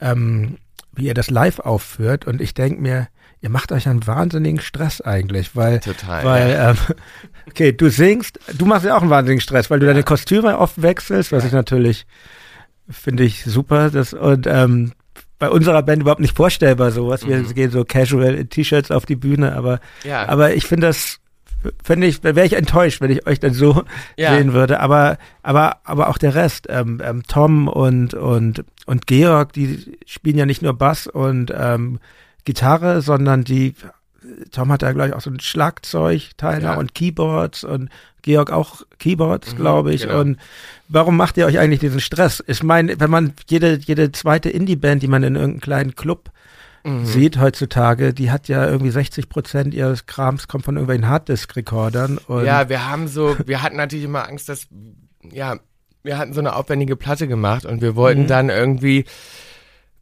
ähm, wie ihr das live aufführt und ich denke mir, ihr macht euch einen wahnsinnigen Stress eigentlich, weil, Total, weil ja. ähm, okay, du singst, du machst ja auch einen wahnsinnigen Stress, weil du ja. deine Kostüme oft wechselst, was ja. ich natürlich finde ich super, das und ähm, bei unserer Band überhaupt nicht vorstellbar sowas. Wir mhm. gehen so casual in T-Shirts auf die Bühne, aber aber ich finde das fände ich, wäre ich enttäuscht, wenn ich euch dann so ja. sehen würde. Aber, aber, aber auch der Rest, ähm, ähm, Tom und, und, und Georg, die spielen ja nicht nur Bass und ähm, Gitarre, sondern die, Tom hat da gleich auch so ein Schlagzeugteil ja. und Keyboards und Georg auch Keyboards, mhm, glaube ich. Genau. Und warum macht ihr euch eigentlich diesen Stress? Ich meine, wenn man jede, jede zweite Indie-Band, die man in irgendeinem kleinen Club mhm. sieht heutzutage, die hat ja irgendwie 60 Prozent ihres Krams kommt von irgendwelchen Harddisk-Rekordern. Ja, wir haben so, wir hatten natürlich immer Angst, dass, ja, wir hatten so eine aufwendige Platte gemacht und wir wollten mhm. dann irgendwie,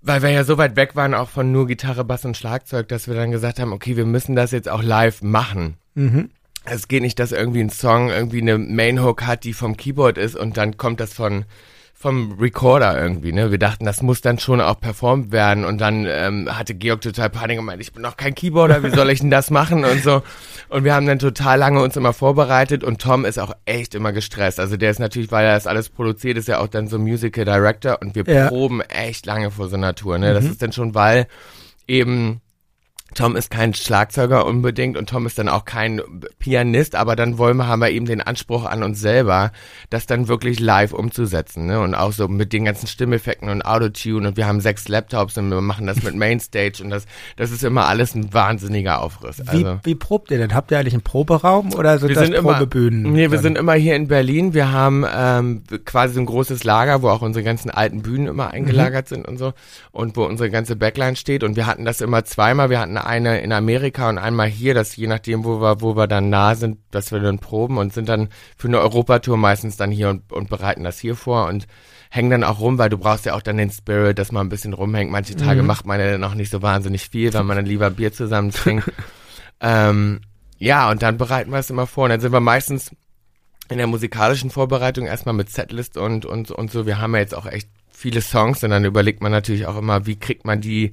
weil wir ja so weit weg waren, auch von nur Gitarre, Bass und Schlagzeug, dass wir dann gesagt haben, okay, wir müssen das jetzt auch live machen. Mhm. Es geht nicht, dass irgendwie ein Song irgendwie eine Main Hook hat, die vom Keyboard ist und dann kommt das von vom Recorder irgendwie, ne? Wir dachten, das muss dann schon auch performt werden und dann ähm, hatte Georg total Panik und meinte, ich bin noch kein Keyboarder, wie soll ich denn das machen und so. Und wir haben dann total lange uns immer vorbereitet und Tom ist auch echt immer gestresst. Also der ist natürlich, weil er das alles produziert, ist ja auch dann so Musical Director und wir ja. proben echt lange vor so einer Tour, ne? Das mhm. ist dann schon, weil eben Tom ist kein Schlagzeuger unbedingt und Tom ist dann auch kein Pianist, aber dann wollen wir, haben wir eben den Anspruch an uns selber, das dann wirklich live umzusetzen, ne? Und auch so mit den ganzen Stimmeffekten und Autotune und wir haben sechs Laptops und wir machen das mit Mainstage und das, das ist immer alles ein wahnsinniger Aufriss. Also, wie, wie probt ihr denn? Habt ihr eigentlich einen Proberaum oder sind wir das sind Probebühnen? Immer, nee, wir sind immer hier in Berlin. Wir haben ähm, quasi so ein großes Lager, wo auch unsere ganzen alten Bühnen immer eingelagert mhm. sind und so und wo unsere ganze Backline steht und wir hatten das immer zweimal. Wir hatten eine in Amerika und einmal hier, dass je nachdem, wo wir, wo wir dann nah sind, dass wir dann proben und sind dann für eine Europatour meistens dann hier und, und bereiten das hier vor und hängen dann auch rum, weil du brauchst ja auch dann den Spirit, dass man ein bisschen rumhängt. Manche Tage mhm. macht man ja dann auch nicht so wahnsinnig viel, weil man dann lieber Bier zusammen trinkt. ähm, ja, und dann bereiten wir es immer vor. Und dann sind wir meistens in der musikalischen Vorbereitung erstmal mit Setlist und, und, und so. Wir haben ja jetzt auch echt viele Songs und dann überlegt man natürlich auch immer, wie kriegt man die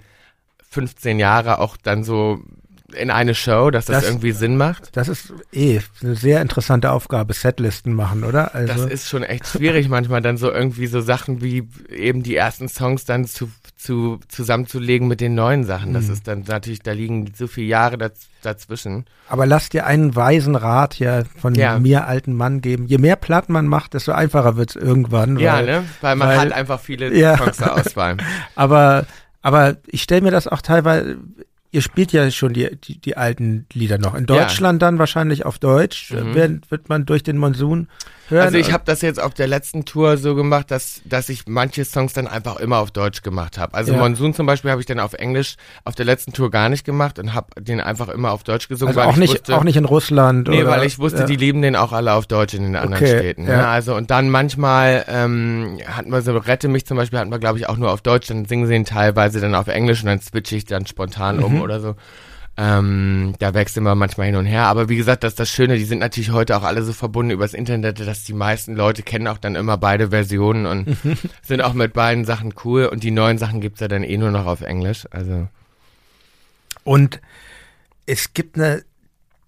15 Jahre auch dann so in eine Show, dass das, das, irgendwie Sinn macht? Das ist eh eine sehr interessante Aufgabe, Setlisten machen, oder? Also das ist schon echt schwierig manchmal, dann so irgendwie so Sachen wie eben die ersten Songs dann zu, zu zusammenzulegen mit den neuen Sachen. Das mhm. ist dann natürlich, da liegen so viele Jahre daz dazwischen. Aber lass dir einen weisen Rat ja von ja. mir alten Mann geben. Je mehr Platten man macht, desto einfacher wird es irgendwann. Ja, weil, ne? Weil man weil, hat einfach viele ja. Songs zur Auswahl. aber aber ich stelle mir das auch teilweise, ihr spielt ja schon die, die, die alten Lieder noch. In Deutschland ja. dann wahrscheinlich auf Deutsch, mhm. wird, wird man durch den Monsun hören. Also ich habe das jetzt auf der letzten Tour so gemacht, dass, dass ich manche Songs dann einfach immer auf Deutsch gemacht habe. Also ja. Monsun zum Beispiel habe ich dann auf Englisch auf der letzten Tour gar nicht gemacht und habe den einfach immer auf Deutsch gesungen. Also auch, nicht, wusste, auch nicht in Russland? Nee, oder? weil ich wusste, ja. die lieben den auch alle auf Deutsch in den anderen okay, Städten. Ja. Ne? Also und dann manchmal ähm, hatten wir so Rette mich zum Beispiel, hatten wir glaube ich auch nur auf Deutsch, dann singen sie ihn teilweise dann auf Englisch und dann switche ich dann spontan mhm. um oder so. Ähm, da wechseln wir manchmal hin und her. Aber wie gesagt, das ist das Schöne, die sind natürlich heute auch alle so verbunden übers Internet, dass die meisten Leute kennen auch dann immer beide Versionen und sind auch mit beiden Sachen cool. Und die neuen Sachen gibt's ja dann eh nur noch auf Englisch. Also. Und es gibt eine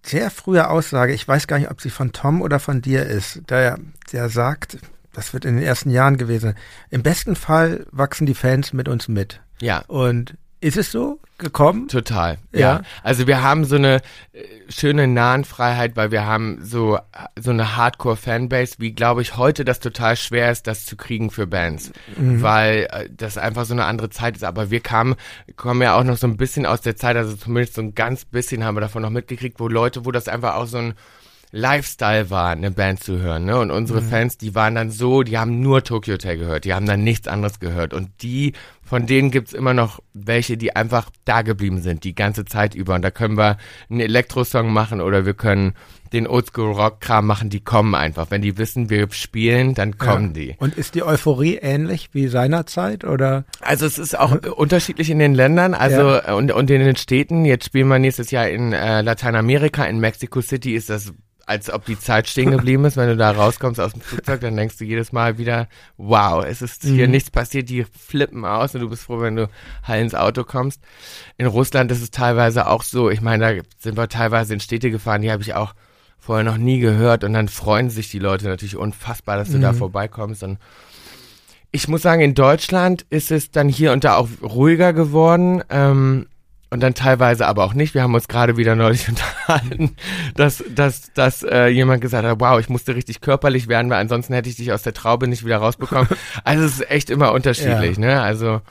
sehr frühe Aussage, ich weiß gar nicht, ob sie von Tom oder von dir ist, der, der sagt, das wird in den ersten Jahren gewesen, im besten Fall wachsen die Fans mit uns mit. Ja. Und ist es so gekommen? Total. Ja. ja. Also wir haben so eine äh, schöne Nahenfreiheit, weil wir haben so so eine Hardcore Fanbase, wie glaube ich heute das total schwer ist, das zu kriegen für Bands, mhm. weil äh, das einfach so eine andere Zeit ist. Aber wir kamen kommen ja auch noch so ein bisschen aus der Zeit, also zumindest so ein ganz bisschen haben wir davon noch mitgekriegt, wo Leute, wo das einfach auch so ein Lifestyle war, eine Band zu hören. Ne? Und unsere mhm. Fans, die waren dann so, die haben nur Tokyo Hotel gehört, die haben dann nichts anderes gehört. Und die, von denen gibt's immer noch welche, die einfach da geblieben sind, die ganze Zeit über. Und da können wir einen Elektrosong machen oder wir können den Oldschool-Rock-Kram machen, die kommen einfach. Wenn die wissen, wir spielen, dann kommen ja. die. Und ist die Euphorie ähnlich wie seinerzeit oder? Also es ist auch unterschiedlich in den Ländern, also ja. und, und in den Städten. Jetzt spielen wir nächstes Jahr in äh, Lateinamerika, in Mexico City ist das als ob die Zeit stehen geblieben ist. Wenn du da rauskommst aus dem Flugzeug, dann denkst du jedes Mal wieder, wow, es ist hier mhm. nichts passiert, die flippen aus und du bist froh, wenn du heil ins Auto kommst. In Russland ist es teilweise auch so, ich meine, da sind wir teilweise in Städte gefahren, die habe ich auch vorher noch nie gehört und dann freuen sich die Leute natürlich unfassbar, dass du mhm. da vorbeikommst und ich muss sagen, in Deutschland ist es dann hier und da auch ruhiger geworden. Ähm, und dann teilweise aber auch nicht. Wir haben uns gerade wieder neulich unterhalten, dass, dass, dass äh, jemand gesagt hat, wow, ich musste richtig körperlich werden, weil ansonsten hätte ich dich aus der Traube nicht wieder rausbekommen. Also es ist echt immer unterschiedlich, ja. ne? Also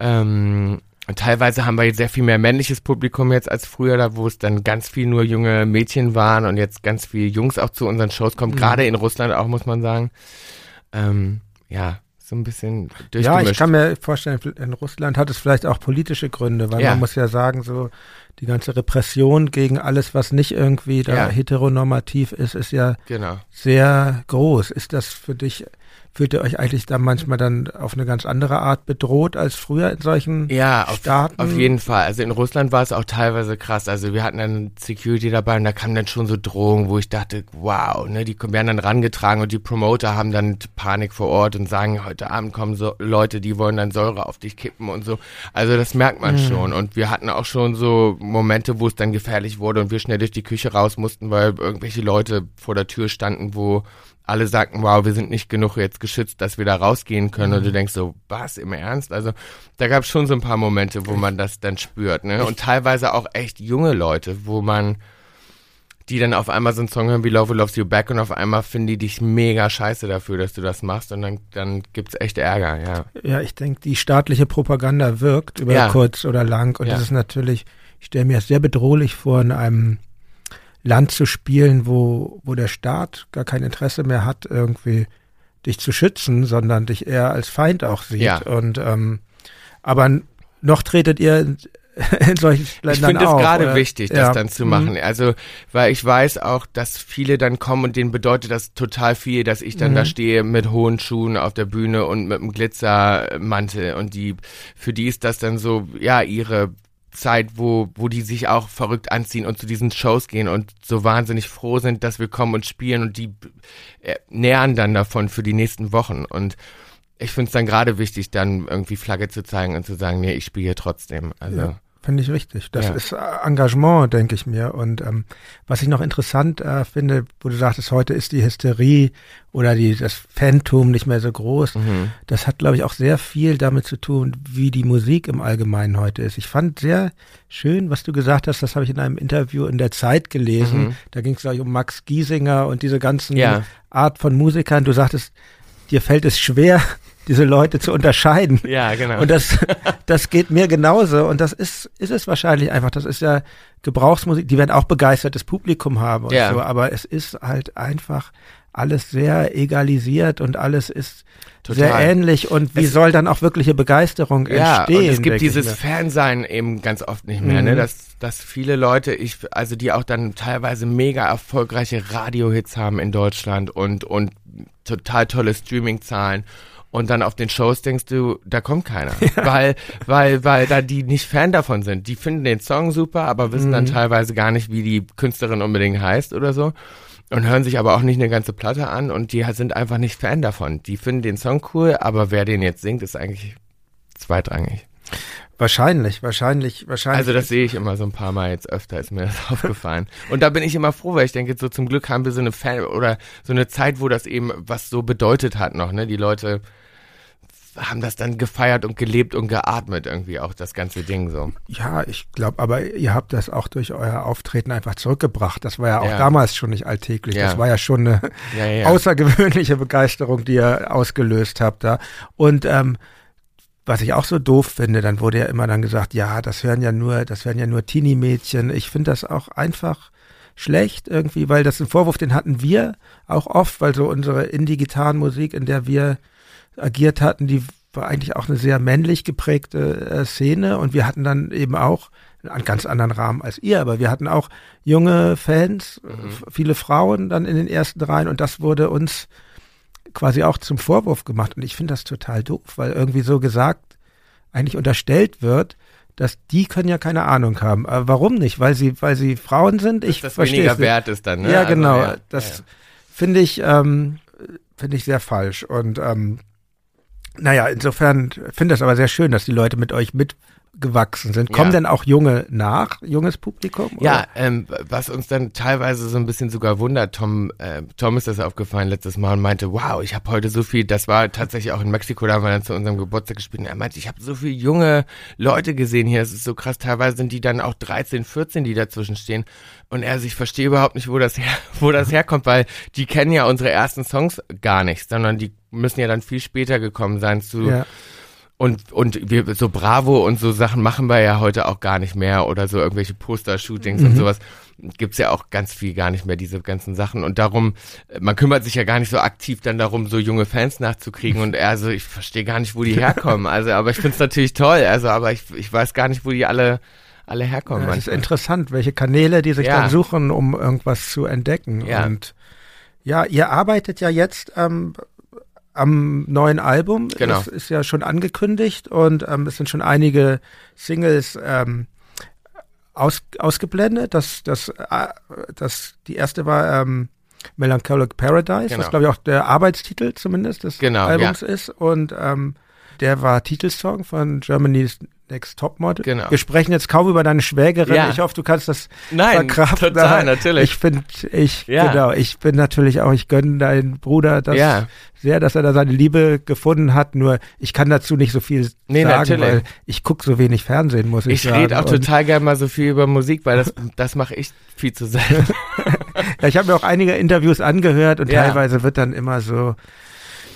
ähm, teilweise haben wir jetzt sehr viel mehr männliches Publikum jetzt als früher, da wo es dann ganz viel nur junge Mädchen waren und jetzt ganz viel Jungs auch zu unseren Shows kommen, mhm. gerade in Russland auch, muss man sagen. Ähm, ja, so ein bisschen durchgemischt. Ja, ich kann mir vorstellen, in Russland hat es vielleicht auch politische Gründe, weil ja. man muss ja sagen, so die ganze Repression gegen alles, was nicht irgendwie da ja. heteronormativ ist, ist ja genau. sehr groß. Ist das für dich fühlt ihr euch eigentlich da manchmal dann auf eine ganz andere Art bedroht als früher in solchen ja, auf, Staaten? auf jeden Fall. Also in Russland war es auch teilweise krass. Also wir hatten dann Security dabei und da kamen dann schon so Drohungen, wo ich dachte, wow, ne, die werden dann rangetragen und die Promoter haben dann Panik vor Ort und sagen, heute Abend kommen so Leute, die wollen dann Säure auf dich kippen und so. Also das merkt man mhm. schon. Und wir hatten auch schon so Momente, wo es dann gefährlich wurde und wir schnell durch die Küche raus mussten, weil irgendwelche Leute vor der Tür standen, wo alle sagten, wow, wir sind nicht genug jetzt geschützt, dass wir da rausgehen können. Mhm. Und du mhm. denkst so, was, im Ernst? Also da gab es schon so ein paar Momente, wo man das dann spürt. Ne? Und teilweise auch echt junge Leute, wo man die dann auf einmal so einen Song hören wie Love Loves You Back und auf einmal finden die dich mega scheiße dafür, dass du das machst und dann, dann gibt's echt Ärger, ja. Ja, ich denke, die staatliche Propaganda wirkt über ja. kurz oder lang und ja. das ist natürlich, ich stelle mir das sehr bedrohlich vor, in einem Land zu spielen, wo, wo der Staat gar kein Interesse mehr hat, irgendwie dich zu schützen, sondern dich eher als Feind auch sieht. Ja. Und ähm, aber noch tretet ihr in solchen Ländern Ich finde es gerade wichtig, das ja. dann zu machen. Mhm. Also, weil ich weiß auch, dass viele dann kommen und denen bedeutet das total viel, dass ich dann mhm. da stehe mit hohen Schuhen auf der Bühne und mit einem Glitzermantel und die, für die ist das dann so, ja, ihre Zeit, wo, wo die sich auch verrückt anziehen und zu diesen Shows gehen und so wahnsinnig froh sind, dass wir kommen und spielen und die äh, nähern dann davon für die nächsten Wochen und ich finde es dann gerade wichtig, dann irgendwie Flagge zu zeigen und zu sagen, nee, ich spiele hier trotzdem. Also. Ja. Finde ich richtig. Das ja. ist äh, Engagement, denke ich mir. Und ähm, was ich noch interessant äh, finde, wo du sagtest, heute ist die Hysterie oder die, das Phantom nicht mehr so groß. Mhm. Das hat, glaube ich, auch sehr viel damit zu tun, wie die Musik im Allgemeinen heute ist. Ich fand sehr schön, was du gesagt hast, das habe ich in einem Interview in der Zeit gelesen. Mhm. Da ging es, glaube ich, um Max Giesinger und diese ganzen ja. Art von Musikern. Du sagtest, dir fällt es schwer, diese Leute zu unterscheiden. Ja, genau. Und das, das geht mir genauso. Und das ist, ist es wahrscheinlich einfach. Das ist ja Gebrauchsmusik. Die werden auch begeistertes Publikum haben und ja. so. Aber es ist halt einfach alles sehr egalisiert und alles ist Total. sehr ähnlich und wie es, soll dann auch wirkliche Begeisterung ja, entstehen? Und es gibt dieses Fansein eben ganz oft nicht mehr, ne? mhm. ne? Dass, dass viele Leute, ich, also die auch dann teilweise mega erfolgreiche Radiohits haben in Deutschland und, und total tolle Streaming-Zahlen und dann auf den Shows denkst du, da kommt keiner, ja. weil weil weil da die nicht Fan davon sind. Die finden den Song super, aber wissen mhm. dann teilweise gar nicht, wie die Künstlerin unbedingt heißt oder so und hören sich aber auch nicht eine ganze Platte an und die sind einfach nicht Fan davon. Die finden den Song cool, aber wer den jetzt singt, ist eigentlich zweitrangig. Wahrscheinlich, wahrscheinlich, wahrscheinlich. Also das sehe ich immer so ein paar Mal jetzt öfter, ist mir das aufgefallen. Und da bin ich immer froh, weil ich denke, so zum Glück haben wir so eine Fan oder so eine Zeit, wo das eben was so bedeutet hat noch, ne? Die Leute haben das dann gefeiert und gelebt und geatmet irgendwie auch das ganze Ding so. Ja, ich glaube, aber ihr habt das auch durch euer Auftreten einfach zurückgebracht. Das war ja auch ja. damals schon nicht alltäglich. Ja. Das war ja schon eine ja, außergewöhnliche Begeisterung, die ihr ausgelöst habt da. Und ähm, was ich auch so doof finde, dann wurde ja immer dann gesagt, ja, das hören ja nur, das hören ja nur Teenie-Mädchen. Ich finde das auch einfach schlecht irgendwie, weil das ein Vorwurf, den hatten wir auch oft, weil so unsere Indie-Gitarrenmusik, in der wir agiert hatten, die war eigentlich auch eine sehr männlich geprägte äh, Szene und wir hatten dann eben auch einen ganz anderen Rahmen als ihr, aber wir hatten auch junge Fans, mhm. viele Frauen dann in den ersten Reihen und das wurde uns quasi auch zum Vorwurf gemacht und ich finde das total doof, weil irgendwie so gesagt eigentlich unterstellt wird, dass die können ja keine Ahnung haben. Aber warum nicht? Weil sie, weil sie Frauen sind. Ich das weniger wert ist dann. Ne? Ja, also, genau. Ja, das ja. finde ich ähm, finde ich sehr falsch und ähm, naja, insofern finde ich es aber sehr schön, dass die Leute mit euch mitgewachsen sind. Kommen ja. denn auch junge nach, junges Publikum? Oder? Ja, ähm, was uns dann teilweise so ein bisschen sogar wundert, Tom, äh, Tom ist das aufgefallen letztes Mal und meinte, wow, ich habe heute so viel, das war tatsächlich auch in Mexiko, da haben wir dann zu unserem Geburtstag gespielt und er meinte, ich habe so viele junge Leute gesehen hier, es ist so krass, teilweise sind die dann auch 13, 14, die dazwischen stehen und er, also ich verstehe überhaupt nicht, wo das her, wo das herkommt, weil die kennen ja unsere ersten Songs gar nicht, sondern die müssen ja dann viel später gekommen sein zu. Ja. Und, und wir, so Bravo und so Sachen machen wir ja heute auch gar nicht mehr oder so irgendwelche Poster-Shootings mhm. und sowas. Gibt's ja auch ganz viel gar nicht mehr, diese ganzen Sachen. Und darum, man kümmert sich ja gar nicht so aktiv dann darum, so junge Fans nachzukriegen. Und also, ich verstehe gar nicht, wo die herkommen. Also, aber ich find's natürlich toll. Also, aber ich, ich weiß gar nicht, wo die alle, alle herkommen. Ja, das ist interessant, welche Kanäle die sich ja. dann suchen, um irgendwas zu entdecken. Ja. Und ja, ihr arbeitet ja jetzt ähm, am neuen Album. Genau. Das ist ja schon angekündigt und ähm, es sind schon einige Singles ähm, aus, ausgeblendet. Das, das, äh, das, die erste war ähm, Melancholic Paradise, genau. was glaube ich auch der Arbeitstitel zumindest des genau, Albums ja. ist. Und ähm, der war Titelsong von Germany's Next Topmodel. Genau. Wir sprechen jetzt kaum über deine Schwägerin. Ja. Ich hoffe, du kannst das Nein, verkraften. total, natürlich. Ich finde, ich, Ja. genau, ich bin natürlich auch, ich gönne deinen Bruder das Ja. sehr, dass er da seine Liebe gefunden hat. Nur ich kann dazu nicht so viel Nee, sagen, natürlich. weil ich gucke so wenig Fernsehen, muss ich, Ich sagen. rede auch Und- total gerne mal so viel über Musik, weil das, das mache ich viel zu selten. Ja, ich habe mir auch einige Interviews angehört und Ja. teilweise wird dann immer so,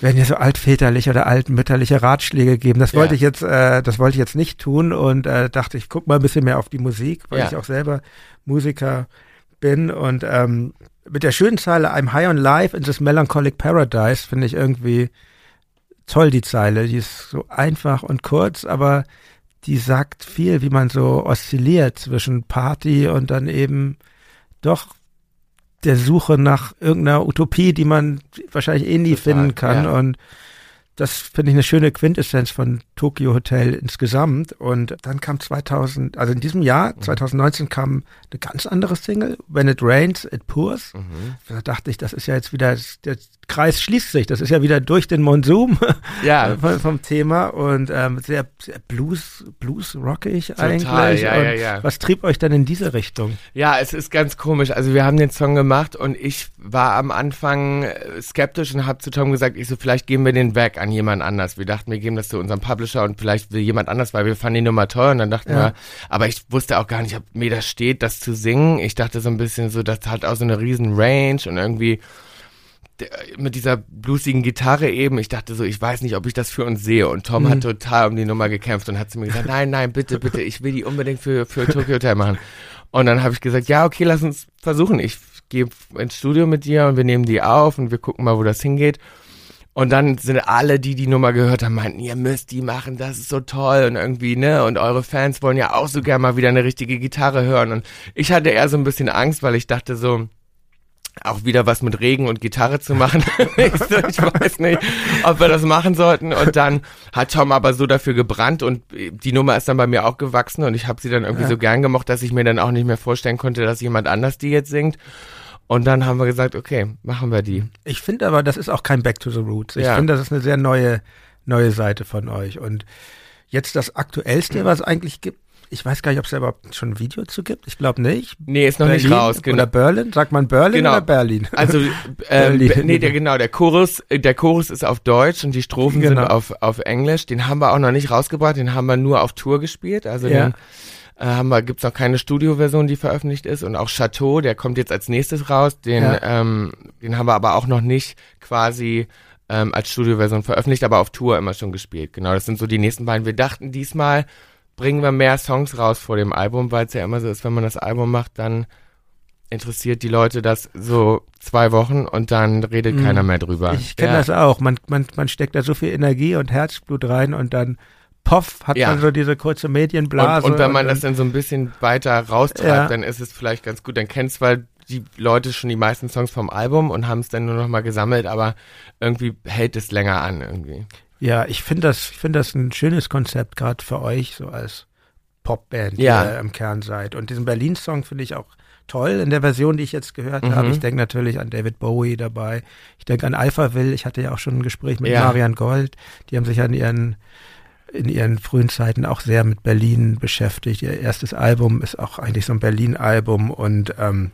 werden hier so altväterliche oder altmütterliche Ratschläge geben. Das Ja. wollte ich jetzt, äh, das wollte ich jetzt nicht tun und äh, dachte, ich guck mal ein bisschen mehr auf die Musik, weil Ja. ich auch selber Musiker bin und ähm, mit der schönen Zeile I'm high on life in this melancholic paradise finde ich irgendwie toll die Zeile. Die ist so einfach und kurz, aber die sagt viel, wie man so oszilliert zwischen Party und dann eben doch der Suche nach irgendeiner Utopie, die man wahrscheinlich eh nie Total, finden kann. ja. Und das finde ich eine schöne Quintessenz von Tokyo Hotel insgesamt. Und dann kam 2000, also in diesem Jahr, Mhm. 2019 kam eine ganz andere Single, When It Rains, It Pours. Mhm. Da dachte ich, das ist ja jetzt wieder, der Kreis schließt sich, das ist ja wieder durch den Monsum Ja, vom, vom Thema und ähm, sehr, sehr Blues, Blues-rockig Total, eigentlich. ja, und ja, ja. Was trieb euch denn in diese Richtung? Ja, es ist ganz komisch. Also wir haben den Song gemacht und ich war am Anfang äh, skeptisch und habe zu Tom gesagt, ich so, vielleicht geben wir den weg an jemand anders. Wir dachten, wir geben das zu unserem Publisher und vielleicht will jemand anders, weil wir fanden die Nummer toll und dann dachten Ja. wir, aber ich wusste auch gar nicht, ob mir das steht, das zu singen. Ich dachte so ein bisschen so, das hat auch so eine riesen Range und irgendwie mit dieser bluesigen Gitarre eben, ich dachte so, ich weiß nicht, ob ich das für uns sehe. Und Tom Mhm. hat total um die Nummer gekämpft und hat zu mir gesagt, nein, nein, bitte, bitte, ich will die unbedingt für, für Tokyo Hotel machen. Und dann habe ich gesagt, ja, okay, lass uns versuchen. Ich gehe ins Studio mit dir und wir nehmen die auf und wir gucken mal, wo das hingeht. Und dann sind alle, die die Nummer gehört haben, meinten, ihr müsst die machen, das ist so toll und irgendwie, ne, und eure Fans wollen ja auch so gerne mal wieder eine richtige Gitarre hören. Und ich hatte eher so ein bisschen Angst, weil ich dachte so, auch wieder was mit Regen und Gitarre zu machen. ich, so, ich weiß nicht, ob wir das machen sollten. Und dann hat Tom aber so dafür gebrannt und die Nummer ist dann bei mir auch gewachsen und ich habe sie dann irgendwie Ja. so gern gemocht, dass ich mir dann auch nicht mehr vorstellen konnte, dass jemand anders die jetzt singt. Und dann haben wir gesagt, okay, machen wir die. Ich finde aber, das ist auch kein Back to the Roots. Ich Ja. finde, das ist eine sehr neue, neue Seite von euch. Und jetzt das Aktuellste, was es eigentlich gibt, ich weiß gar nicht, ob es da überhaupt schon ein Video zu gibt. Ich glaube nicht. Nee, ist noch Berlin nicht raus, genau. Oder Berlin? Sagt man Berlin Genau. oder Berlin? Also, ähm, Berlin. nee, der, genau, der Chorus, äh, der Chorus ist auf Deutsch und die Strophen Genau. sind auf, auf Englisch. Den haben wir auch noch nicht rausgebracht, den haben wir nur auf Tour gespielt. Also Ja. den äh, haben wir, gibt's noch keine Studioversion, die veröffentlicht ist. Und auch Chateau, der kommt jetzt als nächstes raus. Den, Ja. ähm, den haben wir aber auch noch nicht quasi ähm, als Studioversion veröffentlicht, aber auf Tour immer schon gespielt. Genau, das sind so die nächsten beiden. Wir dachten diesmal bringen wir mehr Songs raus vor dem Album, weil es ja immer so ist, wenn man das Album macht, dann interessiert die Leute das so zwei Wochen und dann redet Mhm. keiner mehr drüber. Ich kenne ja. das auch. Man, man, man steckt da so viel Energie und Herzblut rein und dann poff, hat Ja. man so diese kurze Medienblase. Und, und wenn man das dann, so ein bisschen weiter raustreibt, Ja. dann ist es vielleicht ganz gut. Dann kennen zwar die Leute schon die meisten Songs vom Album und haben es dann nur noch mal gesammelt, aber irgendwie hält es länger an irgendwie. Ja, ich finde das, ich finde das ein schönes Konzept, gerade für euch, so als Popband, Ja. die ihr im Kern seid. Und diesen Berlin-Song finde ich auch toll in der Version, die ich jetzt gehört Mhm. habe. Ich denke natürlich an David Bowie dabei. Ich denke an Alphaville. Ich hatte ja auch schon ein Gespräch mit Ja. Marian Gold. Die haben sich ja in ihren in ihren frühen Zeiten auch sehr mit Berlin beschäftigt. Ihr erstes Album ist auch eigentlich so ein Berlin-Album und ähm,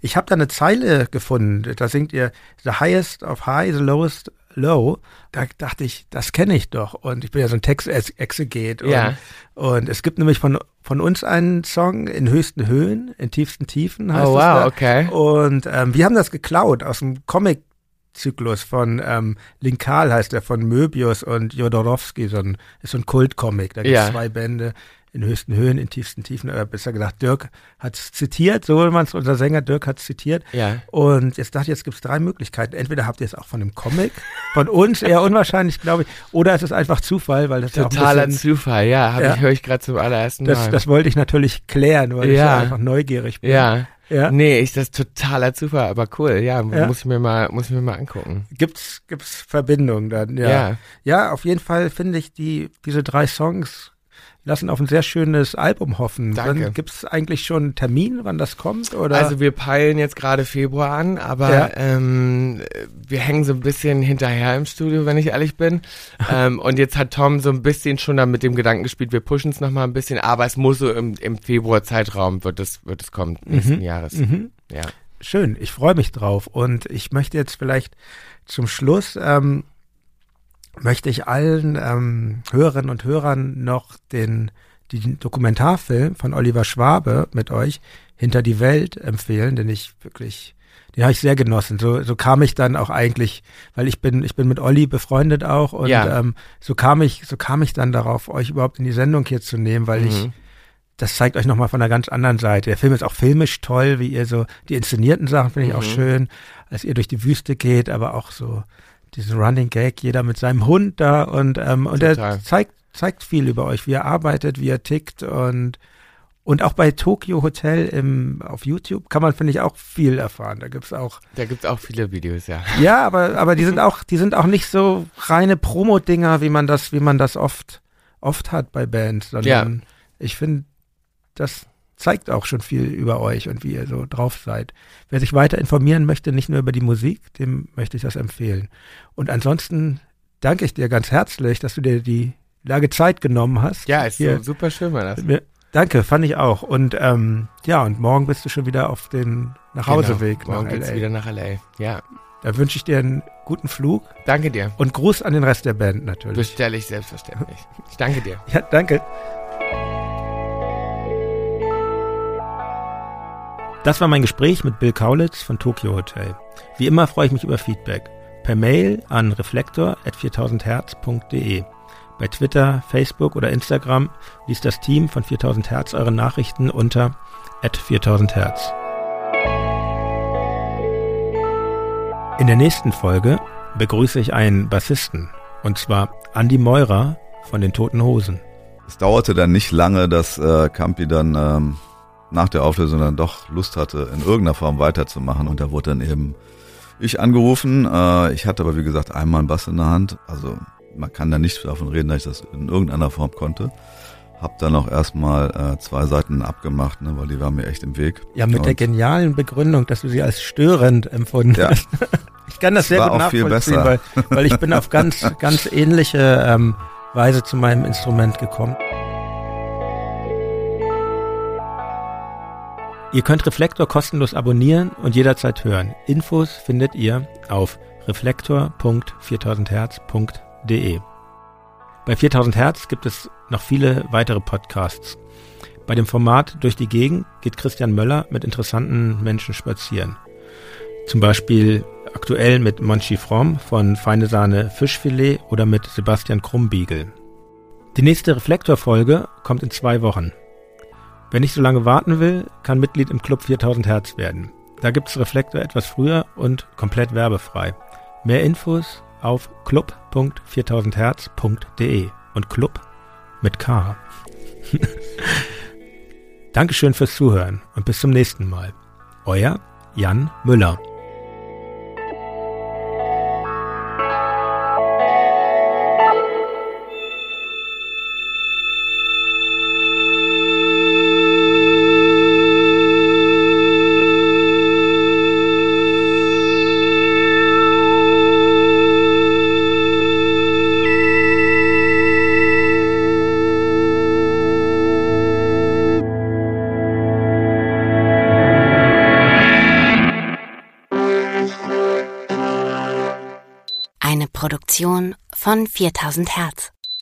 ich habe da eine Zeile gefunden, da singt ihr The highest of high, the lowest low. Da dachte ich, das kenne ich doch. Und ich bin ja so ein Textexeget. Und, Ja. und es gibt nämlich von, von uns einen Song in höchsten Höhen, in tiefsten Tiefen heißt oh es wow, da. okay. Und ähm, wir haben das geklaut aus dem Comic-Zyklus von ähm, Linkal heißt der, von Möbius und Jodorowsky, so ein, ist so ein Kultcomic. Da gibt es Ja. zwei Bände in höchsten Höhen, in tiefsten Tiefen, oder besser gesagt, Dirk hat es zitiert, so will man es, unser Sänger Dirk hat es zitiert. Ja. Und jetzt dachte ich, jetzt gibt es drei Möglichkeiten. Entweder habt ihr es auch von einem Comic, von uns, eher unwahrscheinlich, glaube ich, oder es ist einfach Zufall, weil das ja Totaler bisschen, Zufall, ja, Ja. ich höre ich gerade zum allerersten das, Mal. das wollte ich natürlich klären, weil ich Ja. ja einfach neugierig bin. ja. ja. Nee, ich, das ist totaler Zufall, aber cool, ja, Ja. muss ich mir mal, muss ich mir mal angucken. Gibt's, gibt's Verbindungen dann, ja. Ja. Ja, auf jeden Fall finde ich die, diese drei Songs lassen auf ein sehr schönes Album hoffen. Danke. Gibt es eigentlich schon einen Termin, wann das kommt? Oder? Also wir peilen jetzt gerade Februar an, aber Ja. ähm, wir hängen so ein bisschen hinterher im Studio, wenn ich ehrlich bin. ähm, und jetzt hat Tom so ein bisschen schon da mit dem Gedanken gespielt, wir pushen es nochmal ein bisschen, aber es muss so im, im Februar-Zeitraum wird es, wird es kommen, nächsten Jahres. Mhm. Ja. Schön, ich freue mich drauf. Und ich möchte jetzt vielleicht zum Schluss, ähm, möchte ich allen ähm, Hörerinnen und Hörern noch den, den Dokumentarfilm von Oliver Schwabe mit euch, Hinter die Welt, empfehlen, den ich wirklich, den habe ich sehr genossen. So, so kam ich dann auch eigentlich, weil ich bin, ich bin mit Olli befreundet auch und Ja. ähm, so kam ich, so kam ich dann darauf, euch überhaupt in die Sendung hier zu nehmen, weil ich Mhm. das zeigt euch nochmal von einer ganz anderen Seite. Der Film ist auch filmisch toll, wie ihr so, die inszenierten Sachen finde ich auch Mhm. schön, als ihr durch die Wüste geht, aber auch so diesen Running Gag, jeder mit seinem Hund da und, ähm, und er zeigt, zeigt viel über euch, wie ihr arbeitet, wie ihr tickt und, und auch bei Tokyo Hotel im, auf YouTube kann man, finde ich, auch viel erfahren. Da gibt's auch, Da gibt's auch viele Videos, ja. ja, aber, aber die sind auch, die sind auch nicht so reine Promo-Dinger, wie man das, wie man das oft, oft hat bei Bands, sondern ich finde, das zeigt auch schon viel über euch und wie ihr so drauf seid. Wer sich weiter informieren möchte, nicht nur über die Musik, dem möchte ich das empfehlen. Und ansonsten danke ich dir ganz herzlich, dass du dir die Lage Zeit genommen hast. Ja, ist Hier so super schön, war das. Danke, fand ich auch. Und ähm, ja, und morgen bist du schon wieder auf den Nachhauseweg Genau. Morgen nach geht's LA. wieder nach LA. Ja. Da wünsche ich dir einen guten Flug Danke dir. und Gruß an den Rest der Band natürlich. Bestelle ich selbstverständlich. Ich danke dir. Ja, danke. Das war mein Gespräch mit Bill Kaulitz von Tokyo Hotel. Wie immer freue ich mich über Feedback. Per Mail an reflektor.4000herz.de. Bei Twitter, Facebook oder Instagram liest das Team von 4000 Hertz eure Nachrichten unter 4000 Hertz. In der nächsten Folge begrüße ich einen Bassisten, und zwar Andy Meurer von den Toten Hosen. Es dauerte dann nicht lange, dass äh, Campi dann ähm, nach der Auflösung dann doch Lust hatte, in irgendeiner Form weiterzumachen. Und da wurde dann eben ich angerufen. Äh, ich hatte aber, wie gesagt, einmal einen Bass in der Hand. Also man kann da nicht davon reden, dass ich das in irgendeiner Form konnte. Hab dann auch erstmal äh, zwei Seiten abgemacht, ne, weil die waren mir echt im Weg. Ja, mit der Und genialen Begründung, dass du sie als störend empfunden Ja. hast. Ich kann das sehr war gut auch viel nachvollziehen, weil, weil ich bin auf ganz, ganz ähnliche ähm, Weise zu meinem Instrument gekommen. Ihr könnt Reflektor kostenlos abonnieren und jederzeit hören. Infos findet ihr auf reflektor.4000herz.de. Bei 4000 Hertz gibt es noch viele weitere Podcasts. Bei dem Format Durch die Gegend geht Christian Möller mit interessanten Menschen spazieren. Zum Beispiel aktuell mit Monchi Fromm von Feine Sahne Fischfilet oder mit Sebastian Krumbiegel. Die nächste Reflektor-Folge kommt in zwei Wochen. Wer nicht so lange warten will, kann Mitglied im Club 4000 Hertz werden. Da gibt's Reflektor etwas früher und komplett werbefrei. Mehr Infos auf club.4000herz.de und Club mit K. Dankeschön fürs Zuhören und bis zum nächsten Mal. Euer Jan Müller. Produktion von 4000 Hertz.